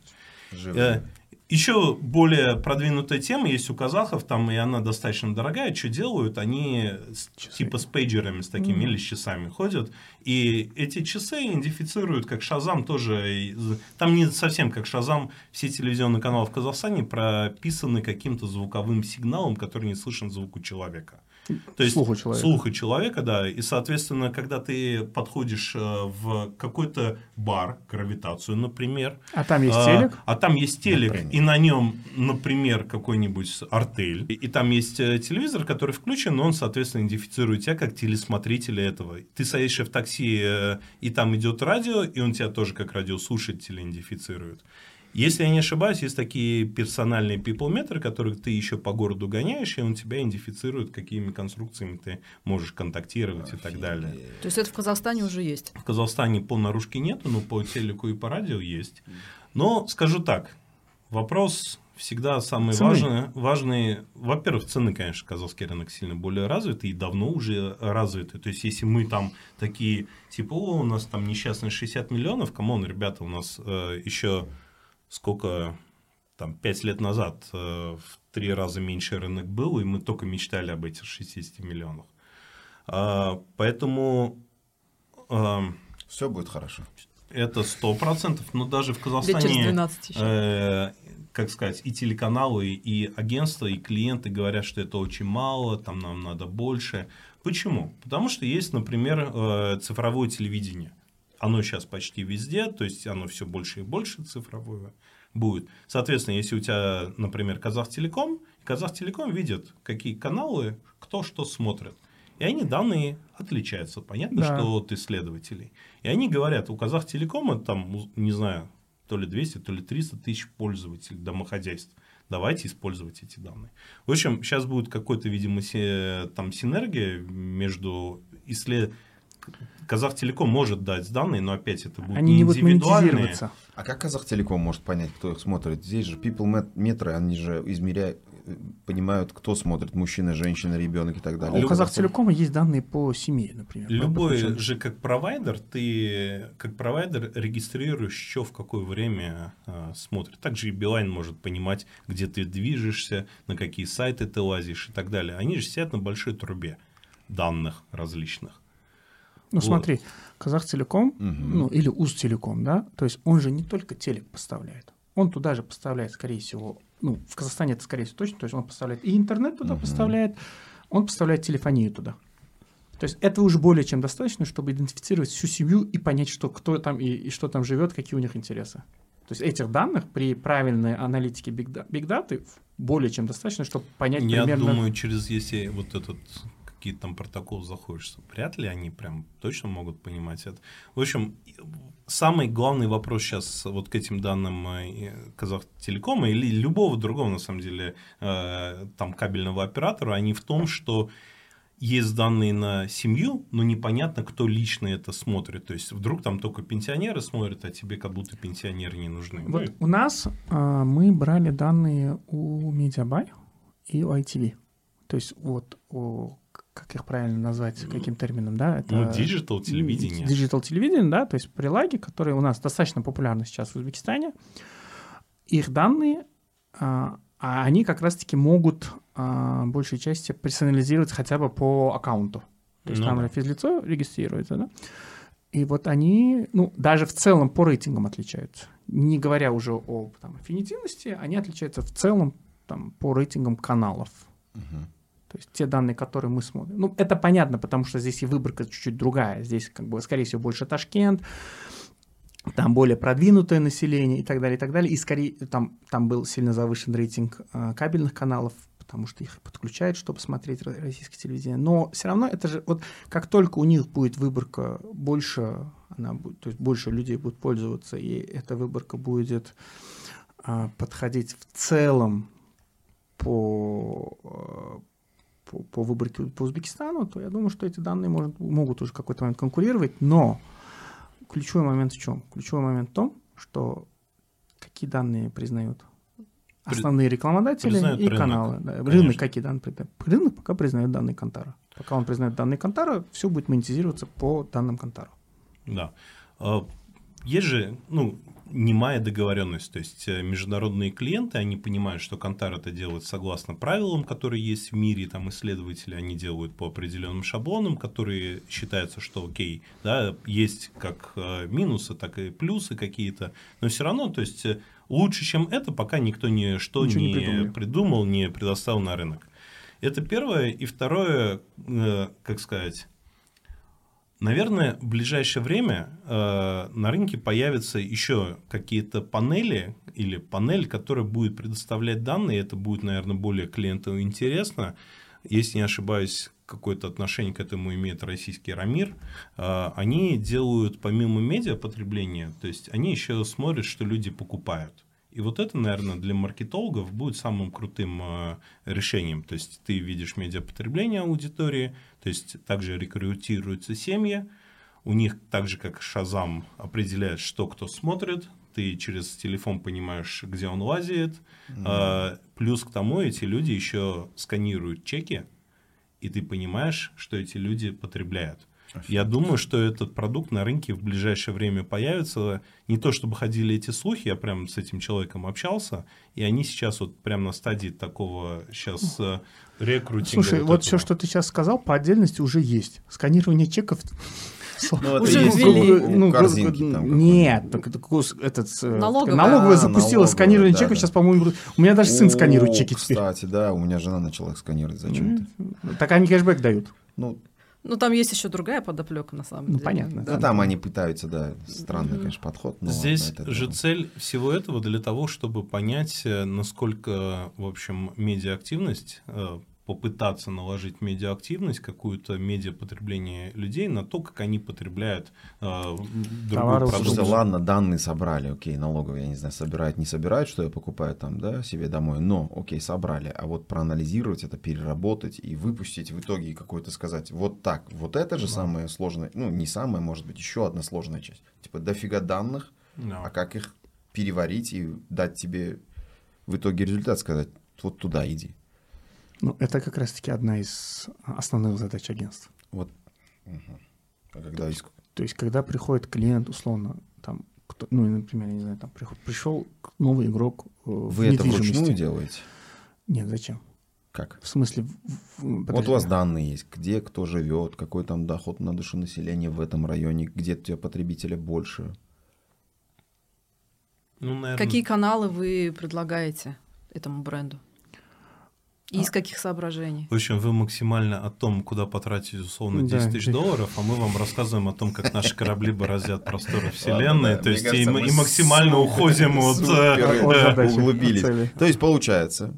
Живо. Э, Еще более продвинутая тема есть у казахов, там и она достаточно дорогая. Что делают? Они с- Часы. типа с пейджерами с такими или с часами ходят. И эти часы идентифицируют как Шазам тоже. Там не совсем как Шазам. Все телевизионные каналы в Казахстане прописаны каким-то звуковым сигналом, который не слышен звуку человека. То есть Слуху человека. слуха человека, да. И, соответственно, когда ты подходишь э, в какой-то бар, гравитацию, например, А там есть а, телек? А там есть телек, Например. и на нем, например, какой-нибудь артель. И, и там есть э, телевизор, который включен, но он, соответственно, идентифицирует тебя как телесмотрителя этого. Ты садишься в такси, э, и там идет радио, и он тебя тоже как радиослушатель идентифицирует. Если я не ошибаюсь, есть такие персональные people которых ты еще по городу гоняешь, и он тебя идентифицирует, какими конструкциями ты можешь контактировать и так далее. То есть это в Казахстане уже есть. В Казахстане по наружке нету, но по телеку и по радио есть. Но скажу так, вопрос всегда самый Цены. важный, важный. Во-первых, цены, конечно, казахский рынок сильно более развитый и давно уже развитый. То есть, если мы там такие, типа, о, у нас там несчастные 60 миллионов, come on, ребята, у нас э, еще сколько, там, 5 лет назад э, в три раза меньше рынок был, и мы только мечтали об этих 60 миллионах. А, поэтому... эм, Все будет хорошо. это сто процентов, но даже в Казахстане, 12 еще. э, как сказать, и телеканалы, и агентства, и клиенты говорят, что это очень мало, там нам надо больше. Почему? Потому что есть, например, э, цифровое телевидение. Оно сейчас почти везде, то есть оно все больше и больше цифровое будет. Соответственно, если у тебя, например, Казахтелеком, Казахтелеком видит, какие каналы, кто что смотрит. И они данные отличаются. Понятно, Да. что от исследователей. И они говорят, у Казахтелекома там, не знаю, то ли 200, то ли 300 тысяч пользователей, домохозяйств. Давайте использовать эти данные. В общем, сейчас будет какой-то, видимо, там синергия между исслед... Казахтелеком может дать данные, но опять это будут Они не будут монетизироваться. А как Казахтелеком может понять, кто их смотрит? Здесь же people met- метры, они же измеряют, э, понимают, кто смотрит, мужчина, женщина, ребенок и так далее. у Казахтелекома есть данные по семье, например. Любой Причем- же как провайдер, ты как провайдер регистрируешь, что в какое время а, смотрит. Также и Билайн может понимать, где ты движешься, на какие сайты ты лазишь и так далее. Они же сидят на большой трубе данных различных. Ну Вот. смотри, Казахтелеком, Мгм. ну или Узтелеком, да, то есть он же не только телек поставляет, он туда же поставляет, скорее всего, ну в Казахстане это скорее всего точно, то есть он поставляет и интернет туда Мгм. поставляет, он поставляет телефонию туда. То есть этого уже более чем достаточно, чтобы идентифицировать всю семью и понять, что кто там и, и что там живет, какие у них интересы. То есть этих данных при правильной аналитике бигда- бигдаты более чем достаточно, чтобы понять Я примерно... думаю, через если вот этот какие-то там протокол заходишь, вряд ли они прям точно могут понимать это. В общем, самый главный вопрос сейчас вот к этим данным э, Казахтелекома или любого другого, на самом деле, э, там кабельного оператора, они в том, что есть данные на семью, но непонятно, кто лично это смотрит. То есть вдруг там только пенсионеры смотрят, а тебе как будто пенсионеры не нужны. Вот у нас а, мы брали данные у Mediabuy и у ITV. То есть вот у как их правильно назвать, каким термином, да? Это ну, digital телевидение. Digital телевидение, да, то есть прилаги, которые у нас достаточно популярны сейчас в Узбекистане. Их данные, а, а они как раз-таки могут а, большей части персонализироваться хотя бы по аккаунту. То есть ну, там да. физлицо регистрируется, да? И вот они, ну, даже в целом по рейтингам отличаются. Не говоря уже о там, аффинитивности, они отличаются в целом там, по рейтингам каналов. Угу. То есть те данные, которые мы смотрим. Ну, это понятно, потому что здесь и выборка чуть-чуть другая. Здесь, как бы, скорее всего, больше Ташкент, там более продвинутое население и так далее, и так далее. И скорее там, там был сильно завышен рейтинг э, кабельных каналов, потому что их подключают, чтобы смотреть российское телевидение. Но все равно это же, вот как только у них будет выборка больше, она будет, то есть больше людей будут пользоваться, и эта выборка будет э, подходить в целом по э, по, по выборке по Узбекистану, то я думаю, что эти данные может, могут уже какой-то момент конкурировать, но ключевой момент в чем? Ключевой момент в том, что какие данные признают основные рекламодатели признают и рынок. каналы. Да. Рынок какие данные признают? Рынок пока признает данные Кантара. Пока он признает данные Кантара, все будет монетизироваться по данным Кантара. Да. А, есть же, ну, немая договоренность. То есть э, международные клиенты, они понимают, что Кантар это делает согласно правилам, которые есть в мире, там исследователи, они делают по определенным шаблонам, которые считаются, что окей, да, есть как э, минусы, так и плюсы какие-то, но все равно, то есть э, лучше, чем это, пока никто ни что не, не придумал, не предоставил на рынок. Это первое. И второе, как сказать, Наверное, в ближайшее время э, на рынке появятся еще какие-то панели или панель, которая будет предоставлять данные. Это будет, наверное, более клиенту интересно. Если не ошибаюсь, какое-то отношение к этому имеет российский Рамир. Э, они делают помимо медиапотребления, то есть они еще смотрят, что люди покупают. И вот это, наверное, для маркетологов будет самым крутым э, решением. То есть ты видишь медиапотребление аудитории, то есть также рекрутируются семьи, у них так же, как Шазам, определяет, что кто смотрит, ты через телефон понимаешь, где он лазит. Mm-hmm. Плюс к тому эти люди еще сканируют чеки, и ты понимаешь, что эти люди потребляют. Я думаю, что этот продукт на рынке в ближайшее время появится. Не то чтобы ходили эти слухи, я прям с этим человеком общался, и они сейчас вот прям на стадии такого сейчас э, рекрутинга. Слушай, вот, вот все, что ты сейчас сказал, по отдельности уже есть. Сканирование чеков ну, уже ввели. Ну, корзинки там. Нет, этот э, налоговая запустила сканирование чеков. Сейчас, по-моему, у меня даже сын сканирует чеки теперь. Кстати, да, у меня жена начала их сканировать зачем-то. Так они кэшбэк дают. Ну, ну, там есть еще другая подоплека, на самом ну, деле. Понятно. Да, там они пытаются, да, странный, конечно, подход. Но Здесь же цель всего этого для того, чтобы понять, э, насколько, в общем, медиаактивность э, попытаться наложить медиаактивность, какую-то медиапотребление людей на то, как они потребляют э, другую продукцию. ладно, данные собрали, окей, налоговые, я не знаю, собирают, не собирают, что я покупаю там, да, себе домой, но, окей, собрали, а вот проанализировать это, переработать и выпустить в итоге какой-то сказать, вот так, вот это же да. самое сложное, ну, не самое, может быть, еще одна сложная часть. Типа дофига данных, да. а как их переварить и дать тебе в итоге результат, сказать, вот туда иди. Ну, это как раз-таки одна из основных задач агентства. Вот. Угу. А когда есть... То есть, когда приходит клиент, условно, там, кто, ну, например, я не знаю, там приход, пришел новый игрок э, Вы в это вручную делаете? Нет, зачем? Как? В смысле... В, вот у вас данные есть, где кто живет, какой там доход на душу населения в этом районе, где у тебя потребителя больше. Ну, наверное... Какие каналы вы предлагаете этому бренду? И из каких соображений? В общем, вы максимально о том, куда потратить условно 10 да. тысяч долларов, а мы вам рассказываем о том, как наши корабли бороздят просторы Вселенной. То есть и, и максимально уходим от... Э, углубились. То есть получается,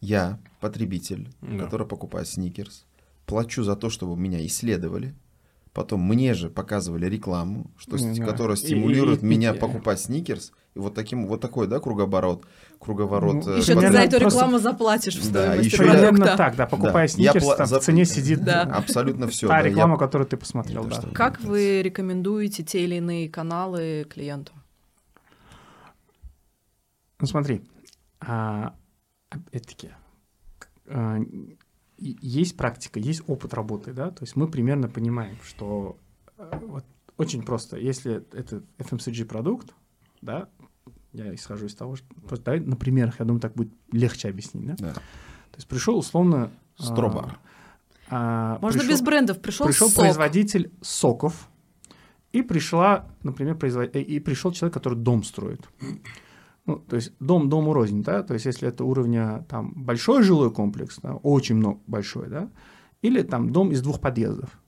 я, потребитель, который покупает сникерс, плачу за то, чтобы меня исследовали, Потом мне же показывали рекламу, что, Не, да. которая стимулирует и- и- меня и- покупать сникерс. И вот таким вот такой, да, кругооборот, круговорот. Ну, э, Еще ты за эту просто- рекламу заплатишь в Да, стоимости еще Примерно продукта. так, да, покупая Да. Я сникерс, пла- там за- в цене сидит Да. Абсолютно все. та реклама, которую ты посмотрел, да. что- Как вы рекомендуете те или иные каналы клиенту? Ну смотри, а, опять-таки, а, есть практика, есть опыт работы, да, то есть мы примерно понимаем, что э, вот очень просто, если это FMCG продукт, да, я исхожу из того, что просто давай на примерах, я думаю, так будет легче объяснить, да. Да. То есть пришел условно. а, Стробар. а, Можно пришел- без брендов. Пришел, пришел сок. производитель соков, и пришла, например, производ... э, и пришел человек, который дом строит. Ну, то есть дом дому рознь, да, то есть если это уровня там большой жилой комплекс, да, очень много большой, да, или там дом из двух подъездов.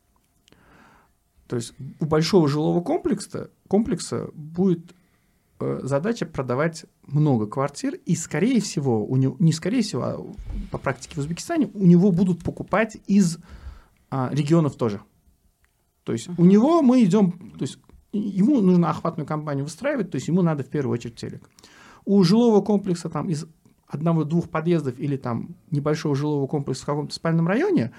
То есть у большого жилого комплекса, комплекса будет задача продавать много квартир, и скорее всего, у него, не скорее всего, а по практике в Узбекистане, у него будут покупать из а, регионов тоже. То есть у него мы идем, то есть ему нужно охватную кампанию выстраивать, то есть ему надо в первую очередь телек. У жилого комплекса там из одного-двух подъездов или там небольшого жилого комплекса в каком-то спальном районе,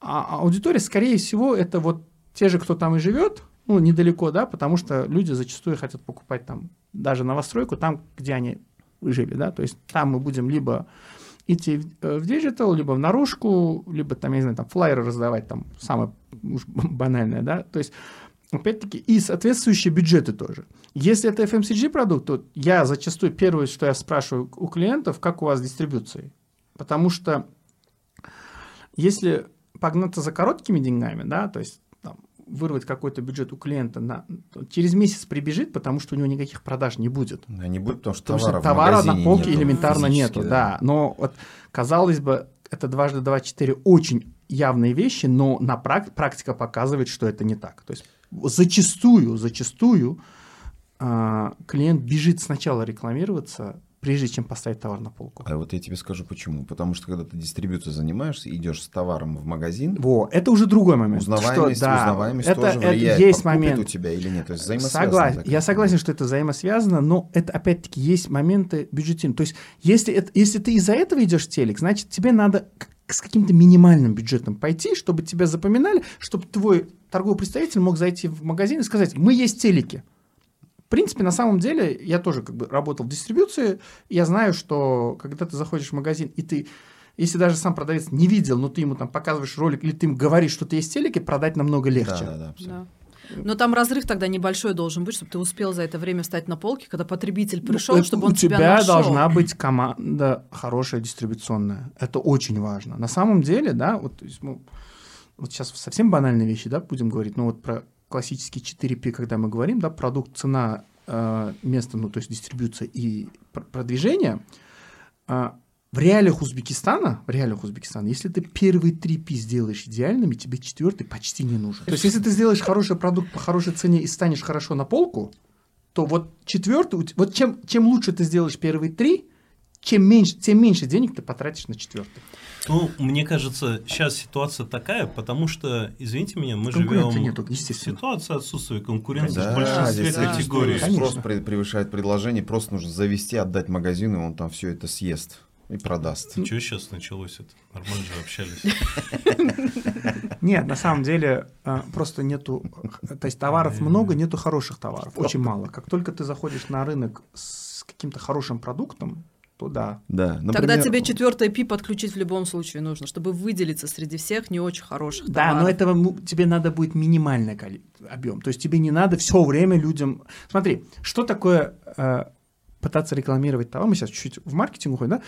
а аудитория, скорее всего, это вот те же, кто там и живет, ну, недалеко, да, потому что люди зачастую хотят покупать там даже новостройку там, где они жили, да, то есть там мы будем либо идти в, э, digital, либо в наружку, либо там, я не знаю, там флайеры раздавать, там самое уж банальное, да, то есть опять-таки и соответствующие бюджеты тоже. Если это FMCG продукт, то я зачастую первое, что я спрашиваю у клиентов, как у вас с дистрибуцией, потому что если погнаться за короткими деньгами, да, то есть вырвать какой-то бюджет у клиента, на, через месяц прибежит, потому что у него никаких продаж не будет. Да, не будет, потому что Потому товара, что товара на полке нету элементарно нету, да. Но вот, казалось бы, это дважды два четыре очень явные вещи, но на прак- практика показывает, что это не так. То есть зачастую, зачастую а, клиент бежит сначала рекламироваться, прежде чем поставить товар на полку. А вот я тебе скажу почему. Потому что когда ты дистрибьюцией занимаешься, идешь с товаром в магазин, Во, это уже другой момент. узнаваемость, Что, да, узнаваемость это, тоже это влияет, есть момент. у тебя или нет. То есть взаимосвязано. Согласен. Я согласен, что это взаимосвязано, но это опять-таки есть моменты бюджетин. То есть, если, это, если ты из-за этого идешь в телек, значит, тебе надо с каким-то минимальным бюджетом пойти, чтобы тебя запоминали, чтобы твой торговый представитель мог зайти в магазин и сказать, мы есть телеки. В принципе, на самом деле, я тоже как бы работал в дистрибьюции, я знаю, что когда ты заходишь в магазин, и ты, если даже сам продавец не видел, но ты ему там показываешь ролик, или ты ему говоришь, что ты есть телеки, продать намного легче. Да, да, да, абсолютно. Да. Но там разрыв тогда небольшой должен быть, чтобы ты успел за это время встать на полке, когда потребитель Ну, пришел, это чтобы у он тебя, тебя нашел. должна быть команда хорошая дистрибуционная. Это очень важно. На самом деле, да, вот, то есть мы вот сейчас совсем банальные вещи, да, будем говорить, но вот про классический 4P, когда мы говорим, да, продукт, цена, э, место, ну, то есть дистрибьюция и пр- продвижение, э, в реалиях Узбекистана, в реалиях Узбекистана, если ты первые три пи сделаешь идеальными, тебе четвертый почти не нужен. То есть, если ты сделаешь хороший продукт по хорошей цене и станешь хорошо на полку, то вот четвертый, вот чем, чем лучше ты сделаешь первые три, чем меньше, тем меньше денег ты потратишь на четвертый. Ну, мне кажется, сейчас ситуация такая, потому что, извините меня, мы живем нету, естественно. ситуация отсутствия конкуренции Да, в большинстве да. категорий. Спрос превышает предложение, просто нужно завести, отдать магазину, и он там все это съест и продаст. Что сейчас началось это? Нормально же общались. Нет, на самом деле э, просто нету, то есть товаров много, нету хороших товаров, очень мало. Как только ты заходишь на рынок с каким-то хорошим продуктом, то да. Да, Тогда например, тебе четвертое пи подключить в любом случае нужно, чтобы выделиться среди всех не очень хороших Да, но этого му- тебе надо будет минимальный объем. То есть тебе не надо все время людям... Смотри, что такое э, пытаться рекламировать товар? Мы сейчас чуть-чуть в маркетинг уходим, да?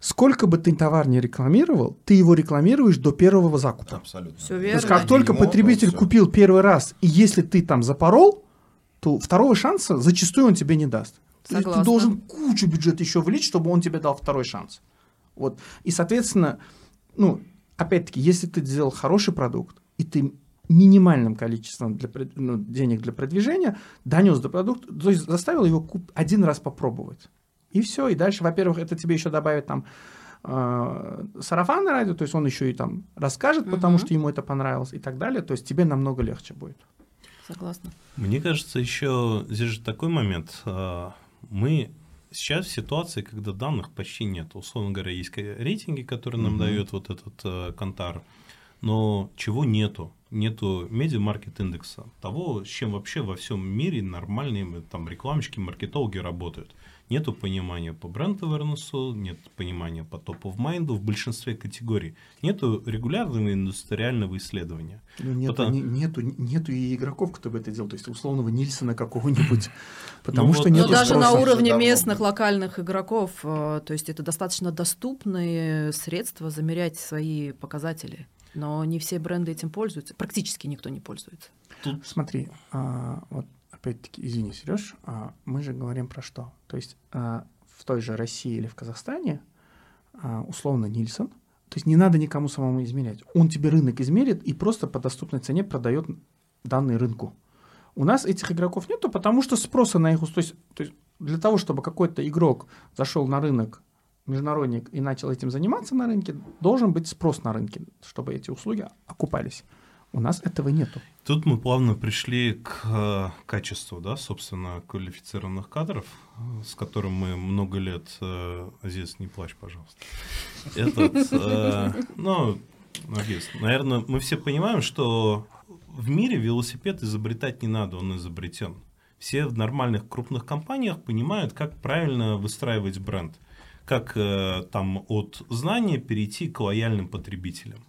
Сколько бы ты товар не рекламировал, ты его рекламируешь до первого закупа. Абсолютно. То верно. есть как только Дерьмо, потребитель то купил первый раз, и если ты там запорол, то второго шанса зачастую он тебе не даст. То есть Согласна. Ты должен кучу бюджета еще влить, чтобы он тебе дал второй шанс. Вот. И, соответственно, ну, опять-таки, если ты сделал хороший продукт, и ты минимальным количеством для, ну, денег для продвижения донес до продукта, то есть заставил его куп- один раз попробовать. И все, и дальше, во-первых, это тебе еще добавит там э, сарафанное радио, то есть он еще и там расскажет, потому Мгм. что ему это понравилось и так далее, то есть тебе намного легче будет. Согласна. Мне кажется, еще здесь же такой момент. а, Мы сейчас в ситуации, когда данных почти нет. Условно говоря, есть рейтинги, которые нам Мгм. дает вот этот э, Кантар, но чего нету? Нету медиа-маркет индекса, того, с чем вообще во всем мире нормальные там рекламщики, маркетологи работают. Нету понимания по бренд-авернесу, нет понимания по топ-of-майнду в большинстве категорий. Нету регулярного индустриального исследования. Ну, нету, Потому- не- нету, нету и игроков, кто бы это делал, то есть условного Нильсона какого-нибудь, потому Ну что вот- Но нету даже на уровне давно местных локальных игроков, э, то есть это достаточно доступные средства замерять свои показатели. Но не все бренды этим пользуются. Практически никто не пользуется. Тут Смотри, а, вот опять-таки, извини, Сереж, а, мы же говорим про что? То есть а, в той же России или в Казахстане а, условно Нильсон, то есть не надо никому самому измерять. Он тебе рынок измерит и просто по доступной цене продает данные рынку. У нас этих игроков нету, потому что спроса на их... То есть, то есть для того, чтобы какой-то игрок зашел на рынок международник и начал этим заниматься на рынке, должен быть спрос на рынке, чтобы эти услуги окупались. У нас этого нету. Тут мы плавно пришли к э, качеству, да, собственно, квалифицированных кадров, с которым мы много лет... Э, Азиз, не плачь, пожалуйста. Этот, э, ну, Азиз, наверное, мы все понимаем, что в мире велосипед изобретать не надо, он изобретен. Все в нормальных крупных компаниях понимают, как правильно выстраивать бренд, как там от знания перейти к лояльным потребителям.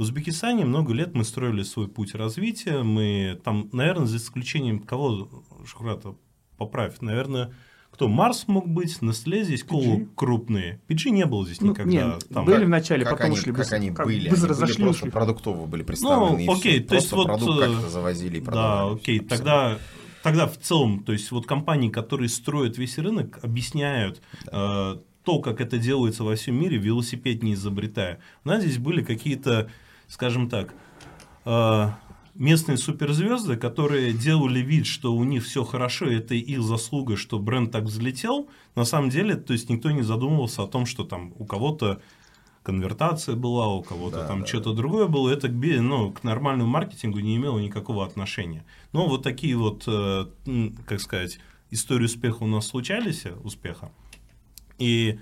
В Узбекистане много лет мы строили свой путь развития. Мы там, наверное, за исключением кого, Шухрата, поправь, наверное, кто Марс мог быть, Nestle здесь, Колу крупные. PG не было здесь Ну, никогда. нет, Там- были в начале, как потом они, ушли как быстро. они как были, они были просто ушли. продуктово были представлены. и Ну, окей, то есть Просто вот, продукт э, как-то завозили и Да, продавали. окей. Всё. Тогда, тогда в целом, то есть вот компании, которые строят весь рынок, объясняют э, то, как это делается во всем мире, велосипед не изобретая. У нас здесь были какие-то, скажем так, э, местные суперзвезды, которые делали вид, что у них все хорошо, и это их заслуга, что бренд так взлетел. На самом деле, то есть никто не задумывался о том, что там у кого-то конвертация была, у кого-то Да, там да, что-то другое было, это к, ну, к нормальному маркетингу не имело никакого отношения. Но вот такие вот, э, как сказать, истории успеха у нас случались, э, успеха. И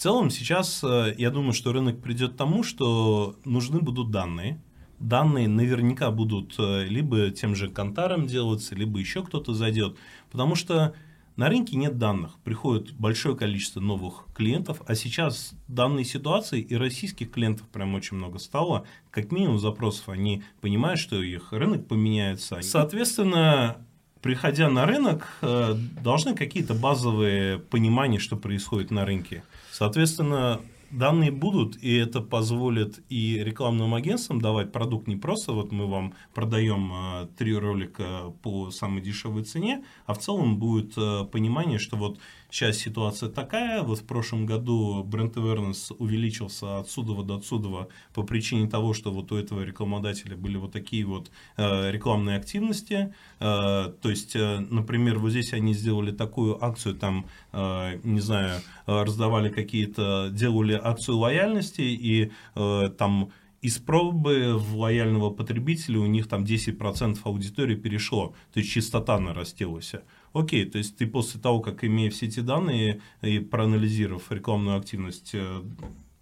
целом сейчас э, я думаю, что рынок придет к тому, что нужны будут данные. Данные наверняка будут э, либо тем же Кантаром делаться, либо еще кто-то зайдет. Потому что на рынке нет данных. Приходит большое количество новых клиентов, а сейчас данной ситуации и российских клиентов прям очень много стало. Как минимум запросов они понимают, что их рынок поменяется. Соответственно, приходя на рынок, э, должны какие-то базовые понимания, что происходит на рынке. Соответственно, данные будут, и это позволит и рекламным агентствам давать продукт не просто вот мы вам продаем э, три ролика по самой дешевой цене, а в целом будет э, понимание, что вот сейчас ситуация такая, вот в прошлом году бренд awareness увеличился отсюда до отсюда по причине того, что вот у этого рекламодателя были вот такие вот э, рекламные активности, Э, то есть, э, например, вот здесь они сделали такую акцию, там, э, не знаю, раздавали какие-то, делали акцию лояльности, и э, там из пробы в лояльного потребителя у них там 10% аудитории перешло, то есть частота нарастилась. Окей, то есть ты после того, как имея все эти данные и проанализировав рекламную активность э,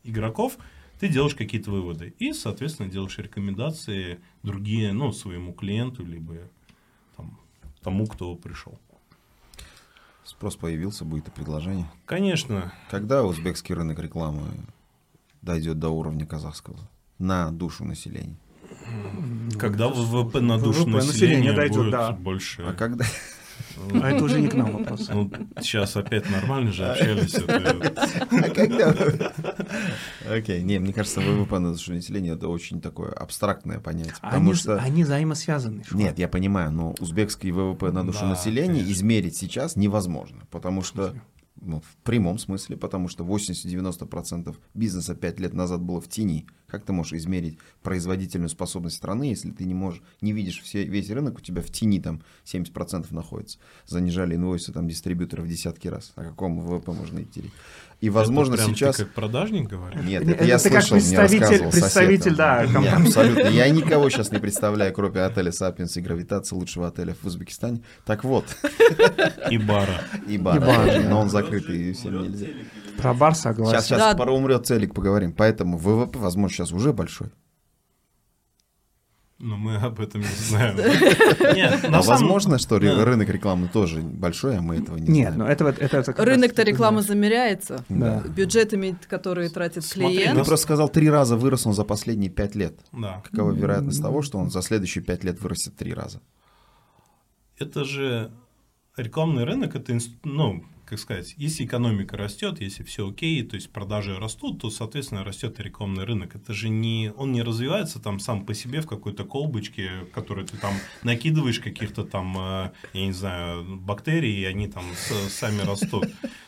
игроков, ты делаешь какие-то выводы и, соответственно, делаешь рекомендации другие, ну, своему клиенту, либо там, тому, кто пришел. Спрос появился, будет и предложение. Конечно, Когда узбекский рынок рекламы дойдет до уровня казахского? На душу населения. когда ВВП на душу ВВП населения населения дойдет, будет да. больше. А когда... А это уже не к нам вопрос. Ну, сейчас опять нормально же общались. А когда... Окей, не, мне кажется, ВВП на душу населения это очень такое абстрактное понятие. Потому что... они взаимосвязаны. Нет, я понимаю, но узбекский ВВП на душу населения измерить сейчас невозможно, потому что ну, в прямом смысле, потому что 80-90% бизнеса 5 лет назад было в тени, Как ты можешь измерить производительную способность страны, если ты не можешь, не видишь все, весь рынок, у тебя в тени там 70% находится. Занижали инвойсы там дистрибьюторов десятки раз. О каком ВВП можно идти? И, возможно, это прям сейчас... Ты как продажник говоришь? Нет, Это это, я ты как слышал, мне представитель- рассказывал сосед. представитель, да, Не, компании. абсолютно. Я никого сейчас не представляю, кроме отеля «Сапиенс» и «Гравитация», лучшего отеля в Узбекистане. Так вот, И бара. и бар, И бар. но он закрытый, и всем нельзя. Про бар согласен. Сейчас, сейчас Да. пора умрет целик, поговорим. Поэтому ВВП, возможно, сейчас уже большой. Но мы об этом не знаем. Нет, А самом- возможно, что да. рынок рекламы тоже большой, а мы этого не Нет, знаем. ну это вот это, Рынок-то ты рекламы знаешь. замеряется Да. бюджетами, которые тратит Смотри, Ты клиент. просто сказал, три раза вырос он за последние пять лет. Да. Какова вероятность того, что он за следующие пять лет вырастет три раза? Это же рекламный рынок, это, ну, как сказать, если экономика растет, если все окей, то есть продажи растут, то, соответственно, растет и рекламный рынок. Это же не, он не развивается там сам по себе в какой-то колбочке, в которой ты там накидываешь каких-то там, э, я не знаю, бактерий, и они там сами растут.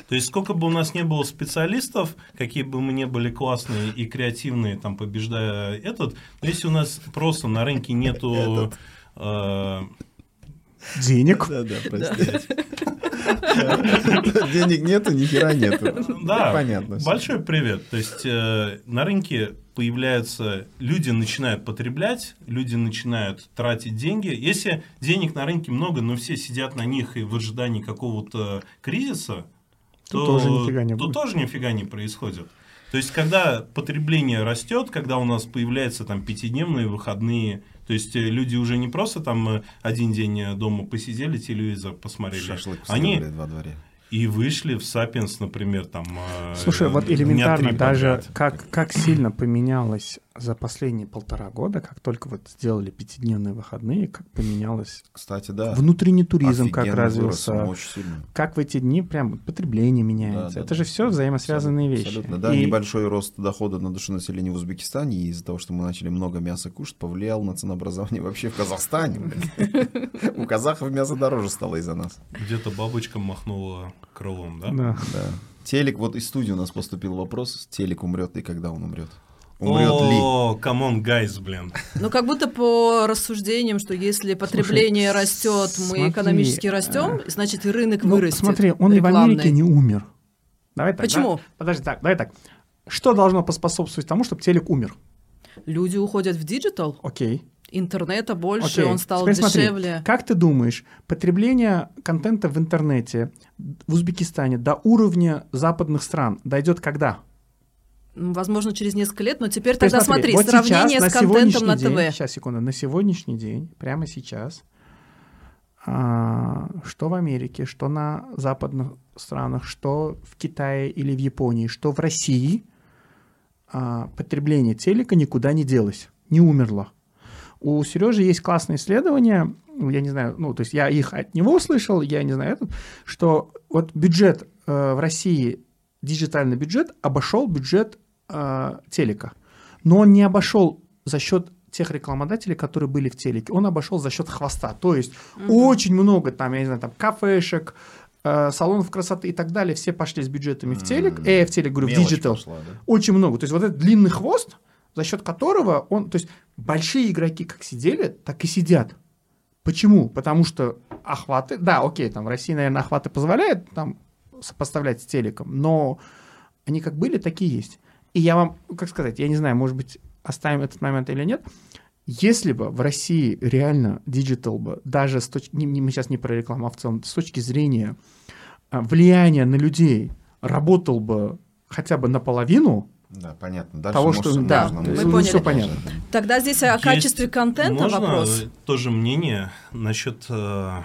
То есть сколько бы у нас не было специалистов, какие бы мы не были классные и креативные, там, побеждая этот, но если у нас просто на рынке нету... э, Денег. Да, да, простите. Денег нету, ни хера нету. Да, Понятно. большой привет. То есть э, на рынке появляются, люди начинают потреблять, люди начинают тратить деньги. Если денег на рынке много, но все сидят на них и в ожидании какого-то кризиса, То то, тоже нифига не то будет. тоже нифига не происходит. То есть, когда потребление растет, когда у нас появляются там пятидневные выходные, то есть э, люди уже не просто там э, один день э, дома посидели, телевизор посмотрели, Шашлык они во дворе. и вышли в Сапиенс, например, там. э, Слушай, вот дня элементарно даже подряд. как, как сильно поменялось за последние полтора года, как только вот сделали пятидневные выходные, как поменялось Кстати, да. внутренний туризм, как Офигенно вырос он, развился, очень сильно. как в эти дни прям потребление меняется. Да, да, Это да. же все взаимосвязанные вещи. Абсолютно, да. И- Небольшой рост дохода на душу населения в Узбекистане из-за того, что мы начали много мяса кушать, повлиял на ценообразование вообще в Казахстане. У казахов мясо дороже стало из-за нас. Где-то бабочка махнула крылом, да? Да. Да. Телек, вот из студии у нас поступил вопрос, телек умрет и когда он умрет? Умрет ли? О, come on, guys, блин. Ну, как будто по рассуждениям, что если потребление растет, мы смотри, экономически растем, значит и рынок Ну, вырастет. смотри, он и в рекламный. Америке не умер. Давай так. Почему? да? Подожди, так, давай так. Что должно поспособствовать тому, чтобы телек умер? Люди уходят в digital, Окей. интернета больше, Окей. он стал Теперь смотри, дешевле. как ты думаешь, потребление контента в интернете в Узбекистане до уровня западных стран дойдет когда? Возможно, через несколько лет, но теперь тогда смотри, вот сравнение сейчас, с на контентом на сегодняшний день, ТВ. Сейчас, секунду. На сегодняшний день, прямо сейчас, а, что в Америке, что на западных странах, что в Китае или в Японии, что в России, а, потребление телека никуда не делось, не умерло. У Сережи есть классное исследование, я не знаю, ну, то есть я их от него услышал, я не знаю, этот, что вот бюджет э, в России, диджитальный бюджет обошел бюджет э, телека. Но он не обошел за счет тех рекламодателей, которые были в телеке. Он обошел за счет хвоста. То есть очень много там, я не знаю, там кафешек, э, салонов красоты и так далее, все пошли с бюджетами в телек, э, в телек, говорю, в Мелочь digital. пошла, да? Очень много. То есть вот этот длинный хвост, за счет которого он, то есть большие игроки как сидели, так и сидят. Почему? Потому что охваты, да, окей, там в России, наверное, охваты позволяют там сопоставлять с телеком, но они как были, такие есть. И я вам, как сказать, я не знаю, может быть, оставим этот момент или нет. Если бы в России реально digital бы, даже с точки, не, не- мы сейчас не про рекламу, а в целом, с точки зрения а, влияния на людей, работал бы хотя бы наполовину, Да, понятно. Дальше Того, что- можно, да, но мы смысл поняли. тоже, понятно. да. Тогда здесь о Есть- качестве контента Можно вопрос. тоже мнение насчет э,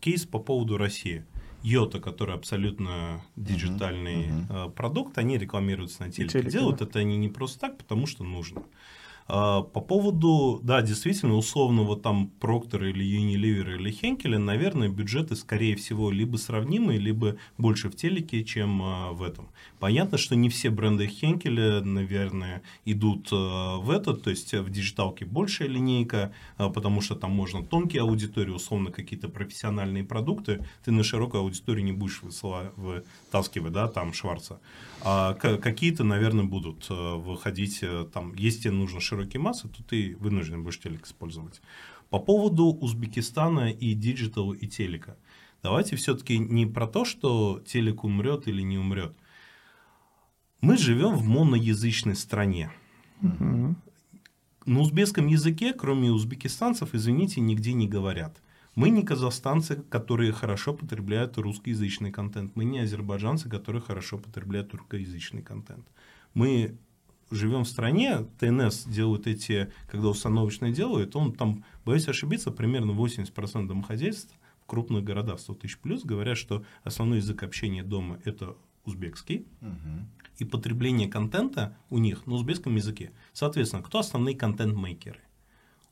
кейс по поводу России. Yota, который абсолютно диджитальный мгм. э, продукт, они рекламируются на телеке. телеке, Делают это они не просто так, потому что нужно. А, по поводу, да, действительно, условного там Проктера или Unilever или Хенкеля, наверное, бюджеты, скорее всего, либо сравнимые, либо больше в телеке, чем а, в этом. Понятно, что не все бренды Хенкеля, наверное, идут а, в этот, то есть в диджиталке большая линейка, потому что там можно тонкие аудитории, условно какие-то профессиональные продукты, ты на широкую аудиторию не будешь вытаскивать, да, там Шварца. А какие-то, наверное, будут выходить, э, там, если тебе нужно широкие массы, то ты вынужден будешь телек использовать. По поводу Узбекистана и digital и телека. Давайте все-таки не про то, что телек умрет или не умрет. Мы живем в моноязычной стране. Угу. На узбекском языке, кроме узбекистанцев, извините, нигде не говорят. Мы не казахстанцы, которые хорошо потребляют русскоязычный контент. Мы не азербайджанцы, которые хорошо потребляют русскоязычный контент. Мы живем в стране, ТНС делают эти, когда установочные делают, он там, боюсь ошибиться, примерно 80% домохозяйств в крупных городах 100 тысяч плюс говорят, что основной язык общения дома это узбекский, угу. И потребление контента у них на узбекском языке. Соответственно, кто основные контент-мейкеры?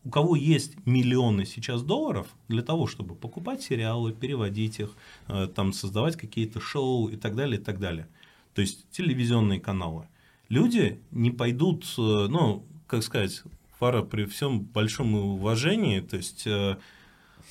У кого есть миллионы сейчас долларов для того, чтобы покупать сериалы, переводить их, э, там, создавать какие-то шоу и так далее, и так далее. То есть телевизионные каналы люди не пойдут, э, ну, как сказать, Фара при всем большом уважении, то есть, э,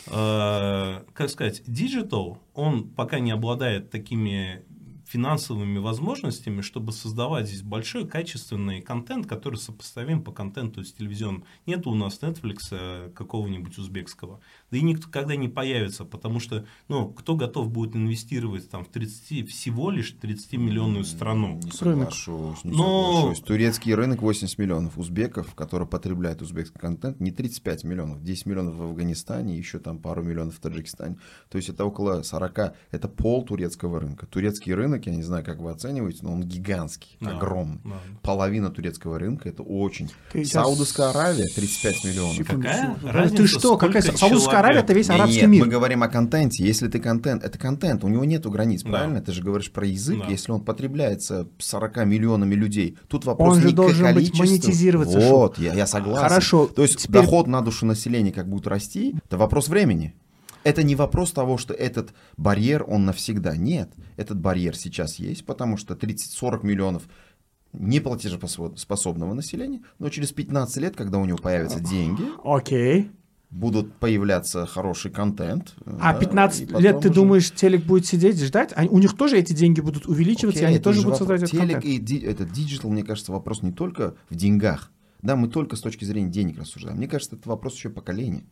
э, как сказать, digital, он пока не обладает такими финансовыми возможностями, чтобы создавать здесь большой качественный контент, который сопоставим по контенту с телевизионным. Нет у нас Netflix э, какого-нибудь узбекского. Да и никто когда не появится, потому что, ну, кто готов будет инвестировать там в 30, всего лишь 30 миллионную страну? Не соглашусь, не Но... соглашусь. Турецкий рынок 80 миллионов узбеков, которые потребляют узбекский контент, не 35 миллионов, 10 миллионов в Афганистане, еще там пару миллионов в Таджикистане. То есть это около 40, это пол турецкого рынка. Турецкий рынок, я не знаю, как вы оцениваете, но он гигантский, да, огромный. Да. Половина турецкого рынка, это очень. Ты Саудовская Аравия 35 миллионов. Какая разница, Ты что, какая Саудовская Аравия это весь арабский нет, мир. мы говорим о контенте. Если ты контент, это контент, у него нету границ, да. правильно? Ты же говоришь про язык, да. если он потребляется 40 миллионами людей. Тут вопрос он же не должен быть монетизироваться. Вот, я, я согласен. Хорошо. То есть теперь... доход на душу населения как будет расти, это вопрос времени. Это не вопрос того, что этот барьер, он навсегда. Нет, этот барьер сейчас есть, потому что 30-40 миллионов неплатежеспособного населения, но через 15 лет, когда у него появятся деньги, okay будут появляться хороший контент. А да, 15 лет ты уже... думаешь, телек будет сидеть ждать? Они, у них тоже эти деньги будут увеличиваться, okay, и они тоже будут создавать этот телек контент. и ди, этот digital, мне кажется, вопрос не только в деньгах. Да, мы только с точки зрения денег рассуждаем. Мне кажется, это вопрос еще поколения.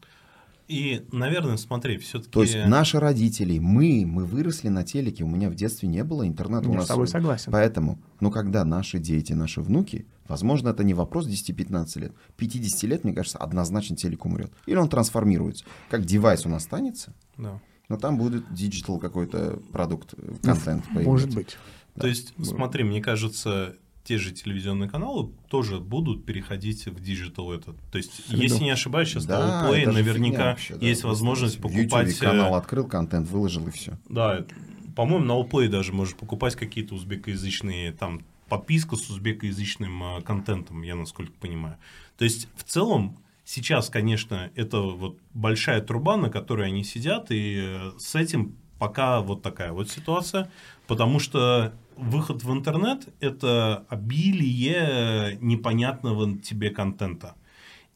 И, наверное, смотри, все-таки... То есть наши родители, мы, мы выросли на телеке, у меня в детстве не было интернета. Я у нас, с тобой согласен. Поэтому, ну, когда наши дети, наши внуки, возможно, это не вопрос 10-15 лет. 50 лет, мне кажется, однозначно телек умрет. Или он трансформируется. Как девайс он останется, да. но там будет digital какой-то продукт, э, контент. Может быть. Да. То есть, смотри, мне кажется, те же телевизионные каналы тоже будут переходить в digital этот. То есть, Среду. если не ошибаюсь, сейчас да, на Allplay наверняка вообще, да, есть возможность покупать... YouTube канал открыл, контент выложил и все. Да, по-моему, на Allplay даже можешь покупать какие-то узбекоязычные там подписку с узбекоязычным э, контентом, я насколько понимаю. То есть, в целом, сейчас, конечно, это вот большая труба, на которой они сидят, и э, с этим пока вот такая вот ситуация, потому что выход в интернет – это обилие непонятного тебе контента.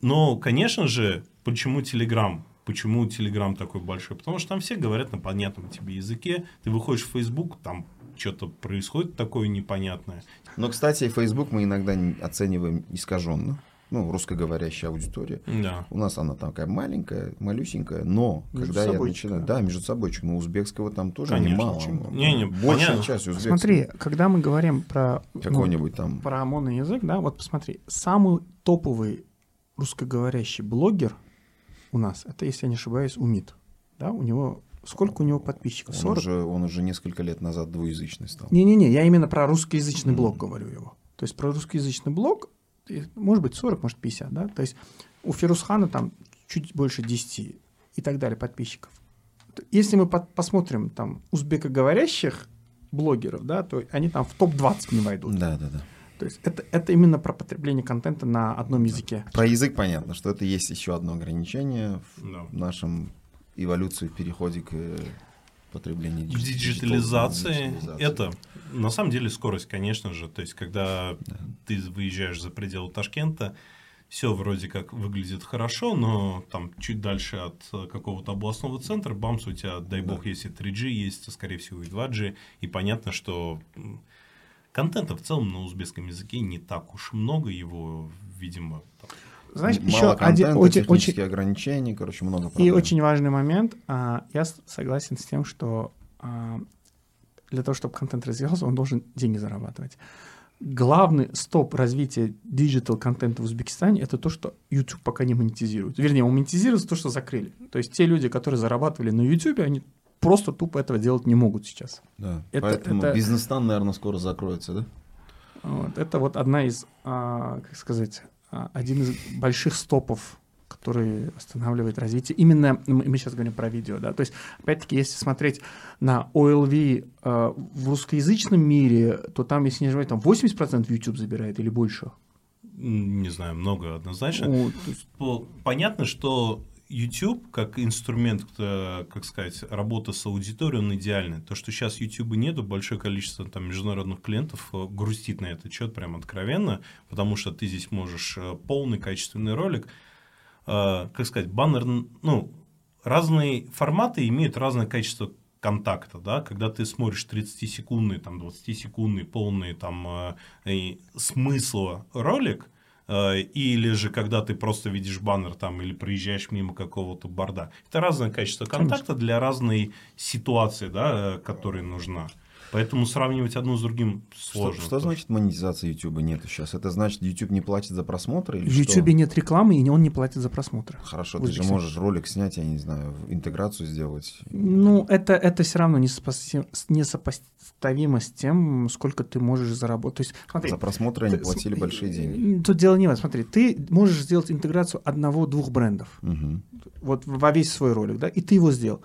Но, конечно же, почему Телеграм? Почему Телеграм такой большой? Потому что там все говорят на понятном тебе языке. Ты выходишь в Facebook, там что-то происходит такое непонятное. Но, кстати, Facebook мы иногда оцениваем искаженно ну, русскоговорящая аудитория. Да. У нас она такая маленькая, малюсенькая, но между когда я начинаю, да, между собой, но узбекского там тоже Конечно, немало. Не, не, Большая понятно. часть узбекского. Смотри, когда мы говорим про какой-нибудь ну, там про ОМОНный язык, да, вот посмотри, самый топовый русскоговорящий блогер у нас, это, если я не ошибаюсь, Умит, да, у него Сколько у него подписчиков? 40? Он уже, он уже несколько лет назад двуязычный стал. Не-не-не, я именно про русскоязычный блог говорю его. То есть про русскоязычный блог может быть 40, может 50, да, то есть у Ферусхана там чуть больше 10 и так далее подписчиков. Если мы под, посмотрим там узбекоговорящих блогеров, да, то они там в топ-20 не войдут. Да, да, да. То есть это, это именно про потребление контента на одном языке. Про язык понятно, что это есть еще одно ограничение в Да. нашем эволюции в переходе к дigi- диджитализации диджитализации. это на самом деле скорость, конечно же. То есть, когда ты выезжаешь за пределы Ташкента, все вроде как выглядит хорошо, но там чуть дальше от э, какого-то областного центра, бамс, у тебя, дай бог, если 3G есть, то, скорее всего, и 2G. И понятно, что контента в целом на узбекском языке не так уж много, его, видимо, там, Знаешь, Мало еще контента, один очень, технические очень, ограничения, короче, много и проблем. очень важный момент. а, я согласен с тем, что а, для того, чтобы контент развивался, он должен деньги зарабатывать. Главный стоп развития digital контента в Узбекистане это то, что YouTube пока не монетизирует. Вернее, он монетизирует то, что закрыли. То есть те люди, которые зарабатывали на YouTube, они просто тупо этого делать не могут сейчас. Да. Это- Поэтому это- бизнес-стан, наверное, скоро закроется, да? Вот. Это вот одна из, а, как сказать, один из больших стопов, который останавливает развитие. Именно мы сейчас говорим про видео, да. То есть, опять-таки, если смотреть на OLV а, в русскоязычном мире, то там, если не ошибаюсь, там 80% YouTube забирает или больше. не знаю, много однозначно. То есть, По- Понятно, что YouTube как инструмент, э, как сказать, работы с аудиторией, он идеальный. То, что сейчас YouTube нету, большое количество там международных клиентов э, грустит на этот счет прям откровенно, потому что ты здесь можешь э, полный качественный ролик, как сказать, баннер, ну, разные форматы имеют разное качество контакта, да, когда ты смотришь 30-секундный, там, 20-секундный, полный там э, смысла ролик, или же когда ты просто видишь баннер там или проезжаешь мимо какого-то борда. Это разное качество контакта для разной ситуации, да, э, которая нужна. Поэтому сравнивать одно с другим Что, сложно. что тоже. значит монетизация YouTube нету сейчас? Это значит, YouTube не платит за просмотры или в YouTube что? нет рекламы, и он не платит за просмотры. Хорошо, в ты же Узбекистане. можешь ролик снять, я не знаю, интеграцию сделать. Ну, это, это все равно несопоставимо, несопоставимо с тем, сколько ты можешь заработать. То есть, смотри, За просмотры они ты- платили см- большие деньги. Тут дело не в этом. Смотри, ты можешь сделать интеграцию одного-двух брендов. Мгм. вот во весь свой ролик, да, и ты его сделал.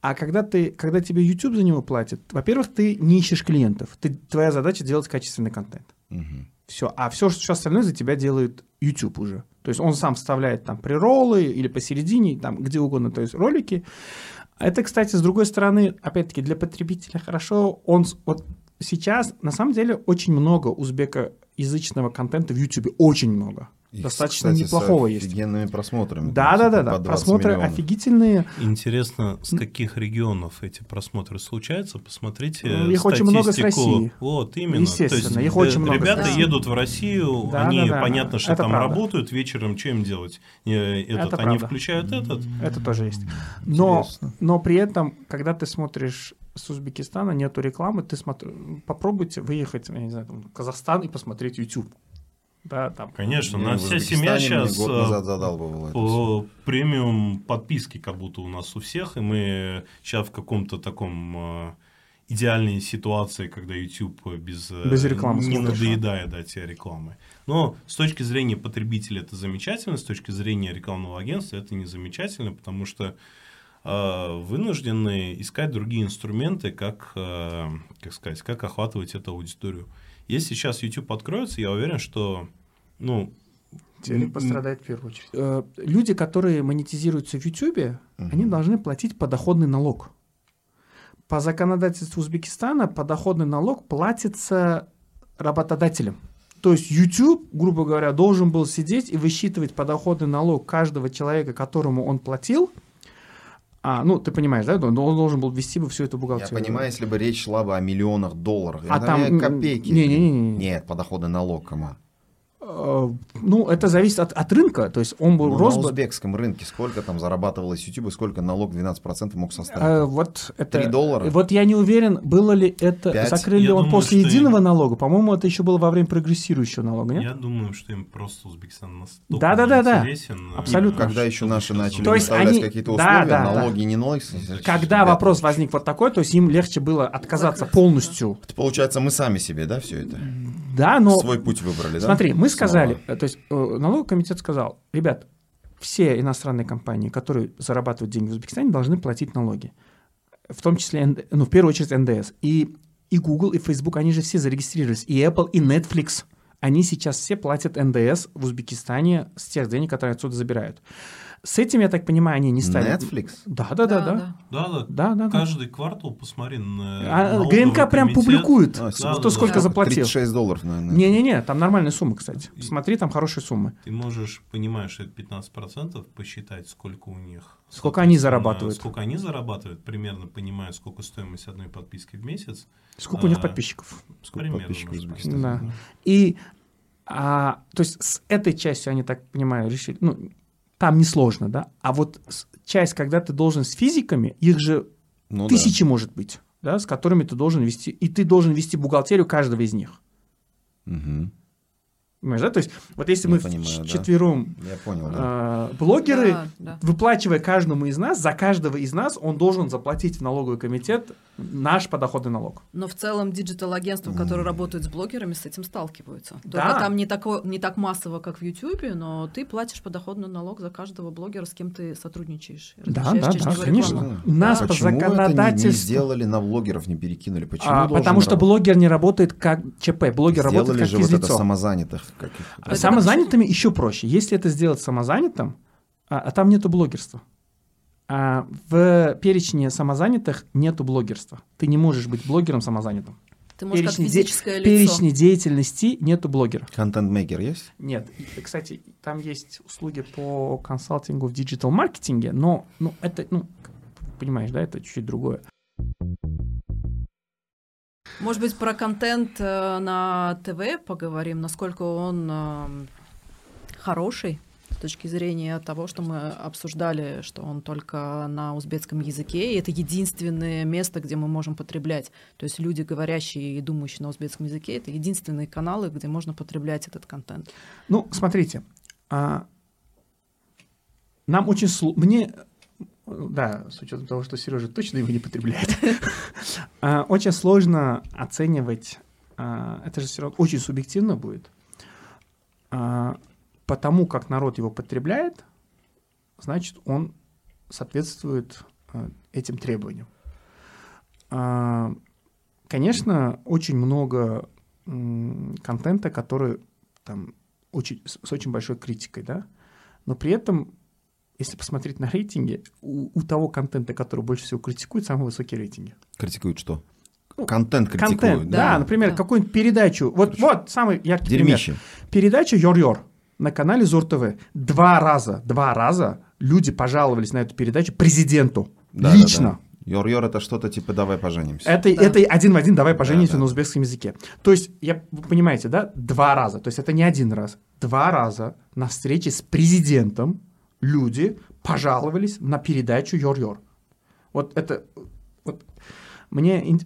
А когда, ты, когда тебе YouTube за него платит, во-первых, ты не ищешь клиентов. Ты, твоя задача делать качественный контент. Мгм. Все. А все, что остальное за тебя делает YouTube уже. То есть он сам вставляет там приролы или посередине, там где угодно, то есть ролики. Это, кстати, с другой стороны, опять-таки, для потребителя хорошо. Он вот сейчас, на самом деле, очень много узбекоязычного контента в YouTube. Очень много. И, Достаточно кстати, с неплохого есть. офигенными просмотрами. Да, да, да, да. по 20 Просмотры миллионов. офигительные. Интересно, с каких регионов эти просмотры случаются? Посмотрите Ну, их очень много с статистику. России. Вот, именно. Естественно, То есть, их очень много с Ребята России. едут в Россию, Да, они, да, да. понятно, что Это там правда. работают, вечером что им делать? Э, Этот, Это они правда. включают этот. Это тоже есть. Но, Интересно. но при этом, когда ты смотришь с Узбекистана, нету рекламы, ты смотри, попробуйте выехать, я не знаю, там, в Казахстан и посмотреть YouTube. Да, там. Конечно, Не, на вся семья сейчас год назад по премиум подписки как будто у нас у всех, и мы сейчас в каком-то таком э, идеальной ситуации, когда YouTube без, э, Без рекламы не смотришь. надоедает да, тебе рекламы. Но с точки зрения потребителя это замечательно, с точки зрения рекламного агентства это не замечательно, потому что э, вынуждены искать другие инструменты, как, э, как сказать, как охватывать эту аудиторию. Если сейчас YouTube откроется, я уверен, что ну, Телек пострадает в первую очередь. Э, Люди, которые монетизируются в YouTube, Мгм. они должны платить подоходный налог. По законодательству Узбекистана подоходный налог платится работодателем. То есть YouTube, грубо говоря, должен был сидеть и высчитывать подоходный налог каждого человека, которому он платил. А, ну, ты понимаешь, да? Он должен был ввести бы всю эту Я бухгалтерию. понимаю, если бы речь шла бы о миллионах долларов. А Это там, копейки. не-не-не. Нет, подоходный налог, кому? Э, Ну, это зависит от, от рынка. То есть он был Ну, рос на узбекском рынке сколько там зарабатывалось YouTube и сколько налог 12% мог составить? Э, вот это, Три доллара? Вот я не уверен, было ли это, Пять? закрыли Я он думаю, после единого им- налога. По-моему, это еще было во время прогрессирующего налога, нет? я думаю, что им просто Узбекистан настолько Да-да-да-да. интересен. э, Абсолютно. Когда еще наши начали То есть они- какие-то да, условия, да, да. налоги не налоги. Когда вопрос возник вот такой, то есть им легче было отказаться полностью. Это Получается, мы сами себе, да, все это? Да, но Свой путь выбрали, да? смотри, мы Снова. сказали, э, то есть э, налоговый комитет сказал, ребят, все иностранные компании, которые зарабатывают деньги в Узбекистане, должны платить налоги. В том числе, ну, в первую очередь НДС. И, и Google, и Facebook, они же все зарегистрировались. И Apple, и Netflix. они сейчас все платят НДС в Узбекистане с тех денег, которые отсюда забирают. С этим, я так понимаю, они не стали... Netflix? Да, да, да, да. Да, да. Да, да, да. Каждый квартал посмотри на А, ГНК прям комитет. публикует, А, кто да, сколько да. заплатил. 36 долларов, наверное. Не-не-не, там нормальные суммы, кстати. Смотри, там хорошие суммы. Ты можешь, понимаешь, это 15% посчитать, сколько у них. Сколько они зарабатывают. Сколько они зарабатывают, примерно понимая, сколько стоимость одной подписки в месяц. Сколько у них А, подписчиков? Сколько примерно подписчиков Узбекистане? Да. И, а, то есть с этой частью, они так понимаю, решили, ну, там несложно, да, а вот часть, когда ты должен с физиками, их же Ну да. тысячи может быть, да, с которыми ты должен вести, и ты должен вести бухгалтерию каждого из них. Мгм. Понимаешь, да? То есть вот если Я мы понимаю, да. понял, да. а, блогеры, Да, да. выплачивая каждому из нас, за каждого из нас он должен заплатить в налоговый комитет наш подоходный налог. Но в целом digital-агентства, которые работают с блогерами, с этим сталкиваются. Только Да. там не, тако, не так массово, как в Ютьюбе, но ты платишь подоходный налог за каждого блогера, с кем ты сотрудничаешь. Да, да, да, конечно. рекламу. У нас по Почему это не- законодательству... не сделали, на блогеров не перекинули? Почему А, потому что работать? блогер не работает как ЧП, блогер Сделали работает как же вот это самозанятых. Как А Это самозанятыми еще проще. Если это сделать самозанятым, а, а там нету блогерства. А в перечне самозанятых нету блогерства. Ты не можешь быть блогером самозанятым. Ты можешь как Перечне де- физическое В лицо. перечне деятельности нету блогера. Контент-мейкер есть? Нет. И, Кстати, там есть услуги по консалтингу в диджитал-маркетинге, но ну, это, ну, как понимаешь, да, это чуть-чуть другое. Может быть, про контент э, на ТВ поговорим, насколько он э, хороший с точки зрения того, что мы обсуждали, что он только на узбекском языке, и это единственное место, где мы можем потреблять. То есть люди, говорящие и думающие на узбекском языке, это единственные каналы, где можно потреблять этот контент. Ну, смотрите, а, нам очень сложно... Мне, да, с учетом того, что Сережа точно его не потребляет, а, очень сложно оценивать, а, это же все равно очень субъективно будет, А, потому как народ его потребляет, значит, он соответствует а, этим требованиям. Конечно, очень много контента, который там очень, с очень большой критикой, да, но при этом, если посмотреть на рейтинги, у, у того контента, который больше всего критикует, самые высокие рейтинги. Критикуют что? Ну, Контент критикуют. Контент, да, да, например, да. какую-нибудь передачу, вот, вот самый яркий пример. Дерьмище. Передача Йор-Йор на канале Зур ТВ. Два раза, два раза люди пожаловались на эту передачу президенту. Да, лично. да, да. Йор-йор это что-то типа «давай поженимся». Это, Да. это один в один давай поженимся да, на да. узбекском языке. То есть, я, вы понимаете, да, два раза. То есть это не один раз. Два раза на встрече с президентом люди пожаловались на передачу Йор-Йор. Вот это... Вот, мне,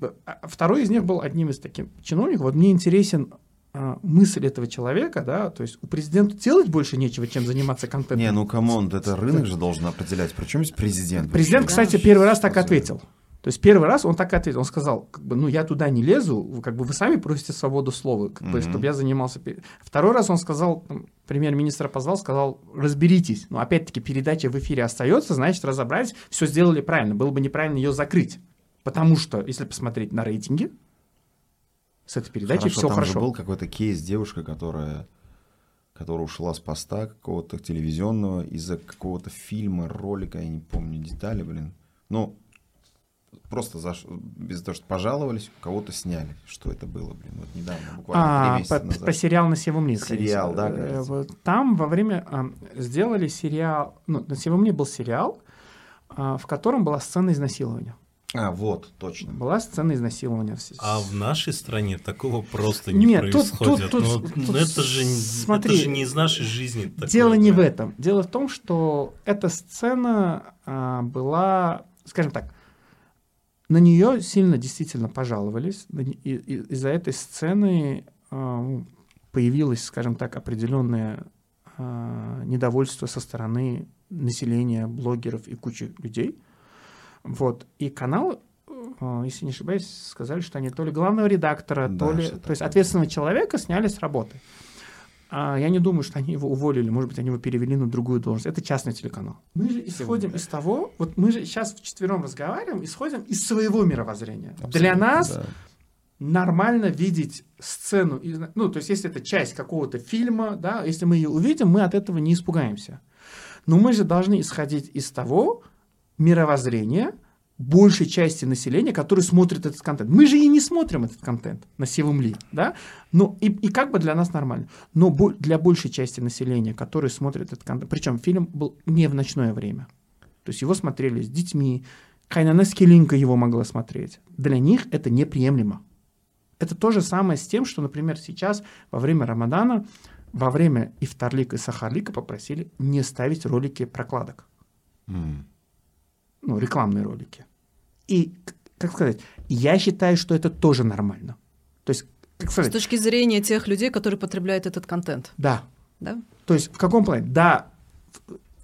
второй из них был одним из таких чиновников. Вот мне интересен а, мысль этого человека, да, то есть у президента делать больше нечего, чем заниматься контентом. Не, ну come on, это рынок же должен определять. Причем здесь президент? Президент, кстати, первый раз так ответил. То есть первый раз он так ответил. Он сказал, как бы, ну я туда не лезу, как бы вы сами просите свободу слова, как бы, Мгм. чтобы я занимался. Второй раз он сказал, премьер-министра позвал, сказал, разберитесь. Но опять-таки передача в эфире остается, значит разобрались, все сделали правильно. Было бы неправильно ее закрыть, потому что если посмотреть на рейтинги, с этой передачей Хорошо, все там хорошо. же был какой-то кейс девушка, которая, которая ушла с поста какого-то телевизионного из-за какого-то фильма, ролика, я не помню детали, блин. Ну, просто заш... без того, что пожаловались, кого-то сняли. Что это было, блин, вот недавно, буквально три А, месяца по, назад. по сериал на скорее Сериал, да, Э, кажется. Там во время а, сделали сериал, ну, на Севомни был сериал, а, в котором была сцена изнасилования. А, вот, точно. Была сцена изнасилования. А в нашей стране такого просто не Нет, происходит. тут- Ну, тут- ну, тут это, же, смотри, это же не из нашей жизни. такое, Дело не да. в этом. Дело в том, что эта сцена а, была, скажем так, на нее сильно действительно пожаловались. И- и- Из-за этой сцены а, появилось, скажем так, определенное а, недовольство со стороны населения, блогеров и кучи людей. Вот. И канал, а, если не ошибаюсь, сказали, что они то ли главного редактора, Да, то ли... То есть ответственного человека сняли с работы. А я не думаю, что они его уволили, может быть, они его перевели на другую должность. Это частный телеканал. Мы же исходим из того, вот мы же сейчас вчетвером разговариваем, исходим из своего мировоззрения. Для Абсолютно, нас да. нормально видеть сцену, ну, то есть, если это часть какого-то фильма, да, если мы ее увидим, мы от этого не испугаемся. Но мы же должны исходить из того мировоззрения большей части населения, который смотрит этот контент. Мы же и не смотрим этот контент на Севумли, да? Ну, и, и как бы для нас нормально. Но бо- для большей части населения, который смотрит этот контент, причем фильм был не в ночное время, то есть его смотрели с детьми, Кайнана Скелинка его могла смотреть. Для них это неприемлемо. Это то же самое с тем, что, например, сейчас во время Рамадана, во время Ифтарлика и Сахарлика попросили не ставить ролики прокладок, М. ну, рекламные ролики. И, как сказать, я считаю, что это тоже нормально. То есть, как С сказать, точки зрения тех людей, которые потребляют этот контент. да. Да? То есть, в каком плане? Да,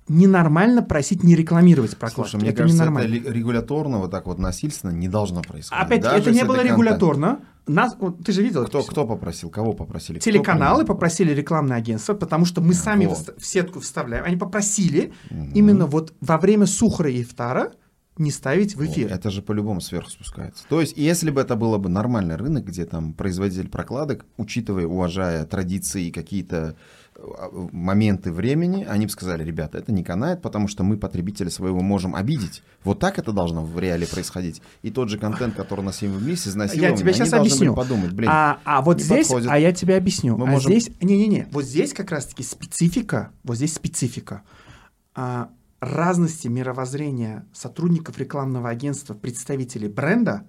ненормально просить не рекламировать прокладки. Слушай, мне это кажется, это ненормально. ли- регуляторно, вот так вот насильственно не должно происходить. Опять, Даже это не было контент. регуляторно. Нас, вот ты же видел это Кто, всё. кто попросил? Кого попросили? Телеканалы попросили рекламное агентство, потому что мы сами Вот. в сетку вставляем. Они попросили Мгм. именно вот во время сухра и ифтара не ставить в О, эфир. Это же по-любому сверху спускается. То есть, если бы это было бы нормальный рынок, где там производитель прокладок, учитывая, уважая традиции и какие-то э, моменты времени, они бы сказали, ребята, это не канает, потому что мы потребителя своего можем обидеть. Вот так это должно в реале происходить. И тот же контент, который на 7 вместе изнасилован, Я тебе сейчас объясню. подумать, блин, а, а вот здесь, подходит. а я тебе объясню. Мы а можем- здесь, не-не-не, вот здесь как раз-таки специфика, вот здесь специфика а, разности мировоззрения сотрудников рекламного агентства, представителей бренда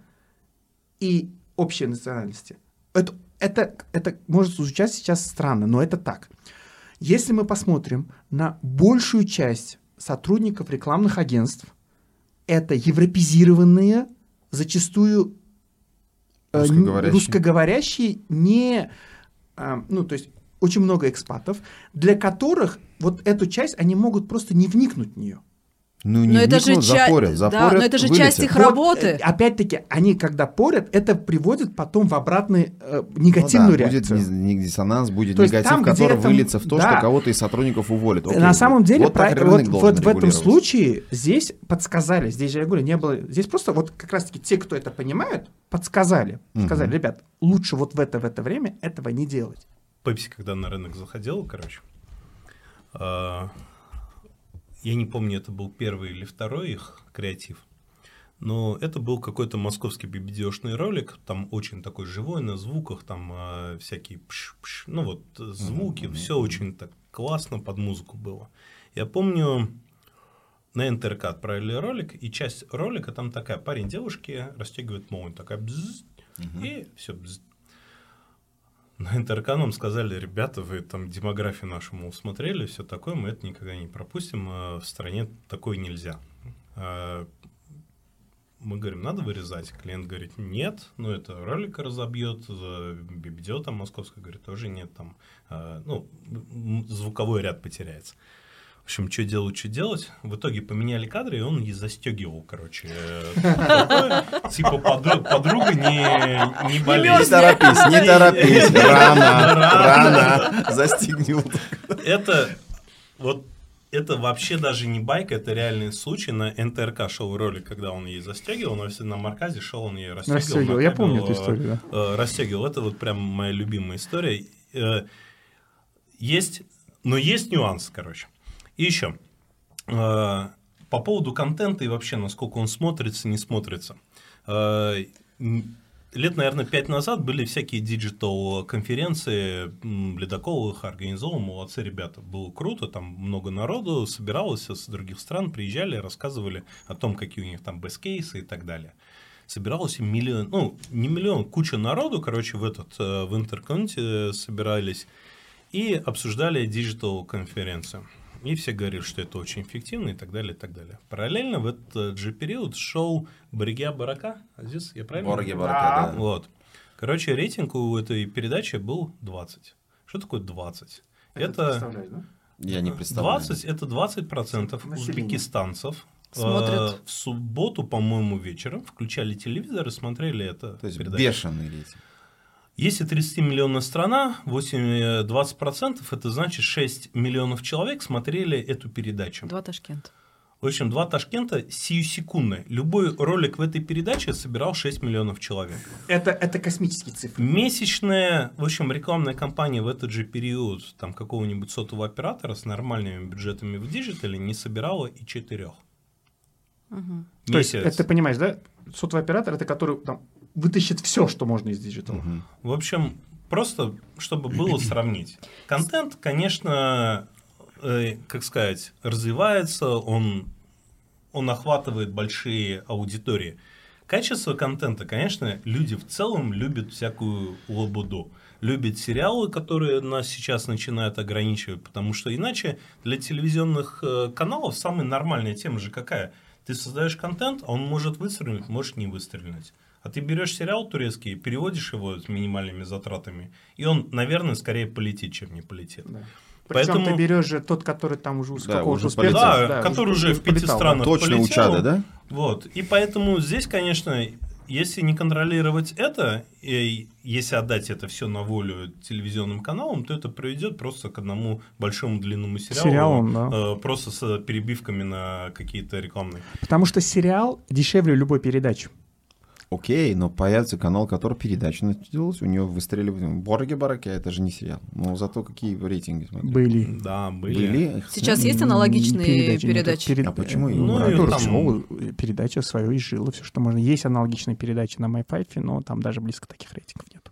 и общей национальности. Это, это, это может звучать сейчас странно, но это так. Если мы посмотрим на большую часть сотрудников рекламных агентств, это европезированные, зачастую э, Русскоговорящие. русскоговорящие, не, а, ну, то есть очень много экспатов, для которых вот эту часть они могут просто не вникнуть в нее. ну не Но это же вникнут, ча- запорят, да, запорят, но это же вылетят. часть их Вот, работы. э, опять-таки, они когда порят, это приводит потом в обратный э, Ну негативную да, реакцию. Будет ни- ни- диссонанс, будет То негатив, там, который это- выльется в то, да. что кого-то из сотрудников уволят. Окей, На самом деле, вот так про- рынок вот, вот в этом случае здесь подсказали, здесь же я говорю, не было, здесь просто вот как раз-таки те, кто это понимают, подсказали, сказали, ребят, лучше вот в это в это время этого не делать. Пепси, когда на рынок заходил, короче, а, я не помню, это был первый или второй их креатив, но это был какой-то московский бибидешный ролик, там очень такой живой, на звуках, там а, всякие пш-пш, ну вот э, звуки, все очень так классно под музыку было. Я помню, на НТРК отправили ролик, и часть ролика там такая, парень девушки расстегивает молнию, такая бзз, и все, бзз. На НТРК нам сказали, ребята, вы там демографию нашу, мол, смотрели, все такое, мы это никогда не пропустим, а в стране такое нельзя. А, Мы говорим, надо вырезать. Клиент говорит, нет, ну это ролик разобьет, за бибидё там московская говорит, тоже нет, там, а, ну, звуковой ряд потеряется. В общем, что делать, что делать. В итоге поменяли кадры, и он и застегивал, короче. э. Типа подруга, не, не болеет. Не торопись, не торопись. Рано, рано. Застегнул. Это вот это вообще даже не байка, это реальный случай. На НТРК шел ролик, когда он ей застегивал, но если на Марказе шел, он ее расстегивал. Расстегивал. Я помню эту накабел, историю, да. э, Расстегивал. Это вот прям моя любимая история. Э, Есть, но есть нюанс, короче. И еще. э, По поводу контента и вообще, насколько он смотрится, не смотрится. Э, Лет, наверное, пять назад были всякие digital-конференции, их организовал, молодцы ребята, было круто, там много народу собиралось с других стран, приезжали, рассказывали о том, какие у них там best кейсы и так далее. Собиралось миллион, ну, не миллион, куча народу, короче, в этот, э, в интерконте собирались и обсуждали digital-конференцию. И все говорили, что это очень эффективно и так далее, и так далее. Параллельно в этот же период шел Барига Барака. Азиз, я правильно? Барига говорю? Барака, да. Вот. Короче, рейтинг у этой передачи был 20. Что такое 20? Это, Я не представляю. 20 это 20 процентов узбекистанцев Смотрят. э, в субботу, по-моему, вечером включали телевизор и смотрели это. То есть передачу. бешеный рейтинг. Если 30-миллионная страна, 8, э, 20% это значит 6 миллионов человек смотрели эту передачу. Два Ташкента. В общем, два Ташкента сиюсекундно. Любой ролик в этой передаче собирал 6 миллионов человек. Это, это космические цифры. Месячная, в общем, рекламная кампания в этот же период там какого-нибудь сотового оператора с нормальными бюджетами в digital е не собирала и четырех. Мгм. То есть, это ты понимаешь, да? Сотовый оператор это который там вытащит все, что можно из digital а. Мгм. В общем, просто чтобы было сравнить. Контент, конечно, э, как сказать, развивается, он, он охватывает большие аудитории. Качество контента, конечно, люди в целом любят всякую лобуду. Любят сериалы, которые нас сейчас начинают ограничивать, потому что иначе для телевизионных э, каналов самая нормальная тема же какая? Ты создаешь контент, а он может выстрелить, может не выстрелить. А ты берешь сериал турецкий, переводишь его с минимальными затратами, и он, наверное, скорее полетит, чем не полетит. Да. Причем Поэтому- ты берешь же тот, который там уже с Да, какого-то уже успеха- полетел. Да, который уже в пяти полетал, да. странах Точно у полетел. чада, да? Вот. И поэтому здесь, конечно, если не контролировать это, и если отдать это все на волю телевизионным каналам, то это приведет просто к одному большому длинному сериалу. Сериалам, да. э, просто с перебивками на какие-то рекламные. Потому что сериал дешевле любой передачи. Окей, но появится канал, который передачу началась, у него выстреливает. Борги Бараке, это же не сериал. Но зато какие рейтинги смотрят. Были. Да, были. Были? Сейчас есть аналогичные Передачи, передачи? перед- А почему? Ну, Ну, там- шоу, передача свое изжило, все, что можно. Есть аналогичные передачи на MyFive, но там даже близко таких рейтингов нет.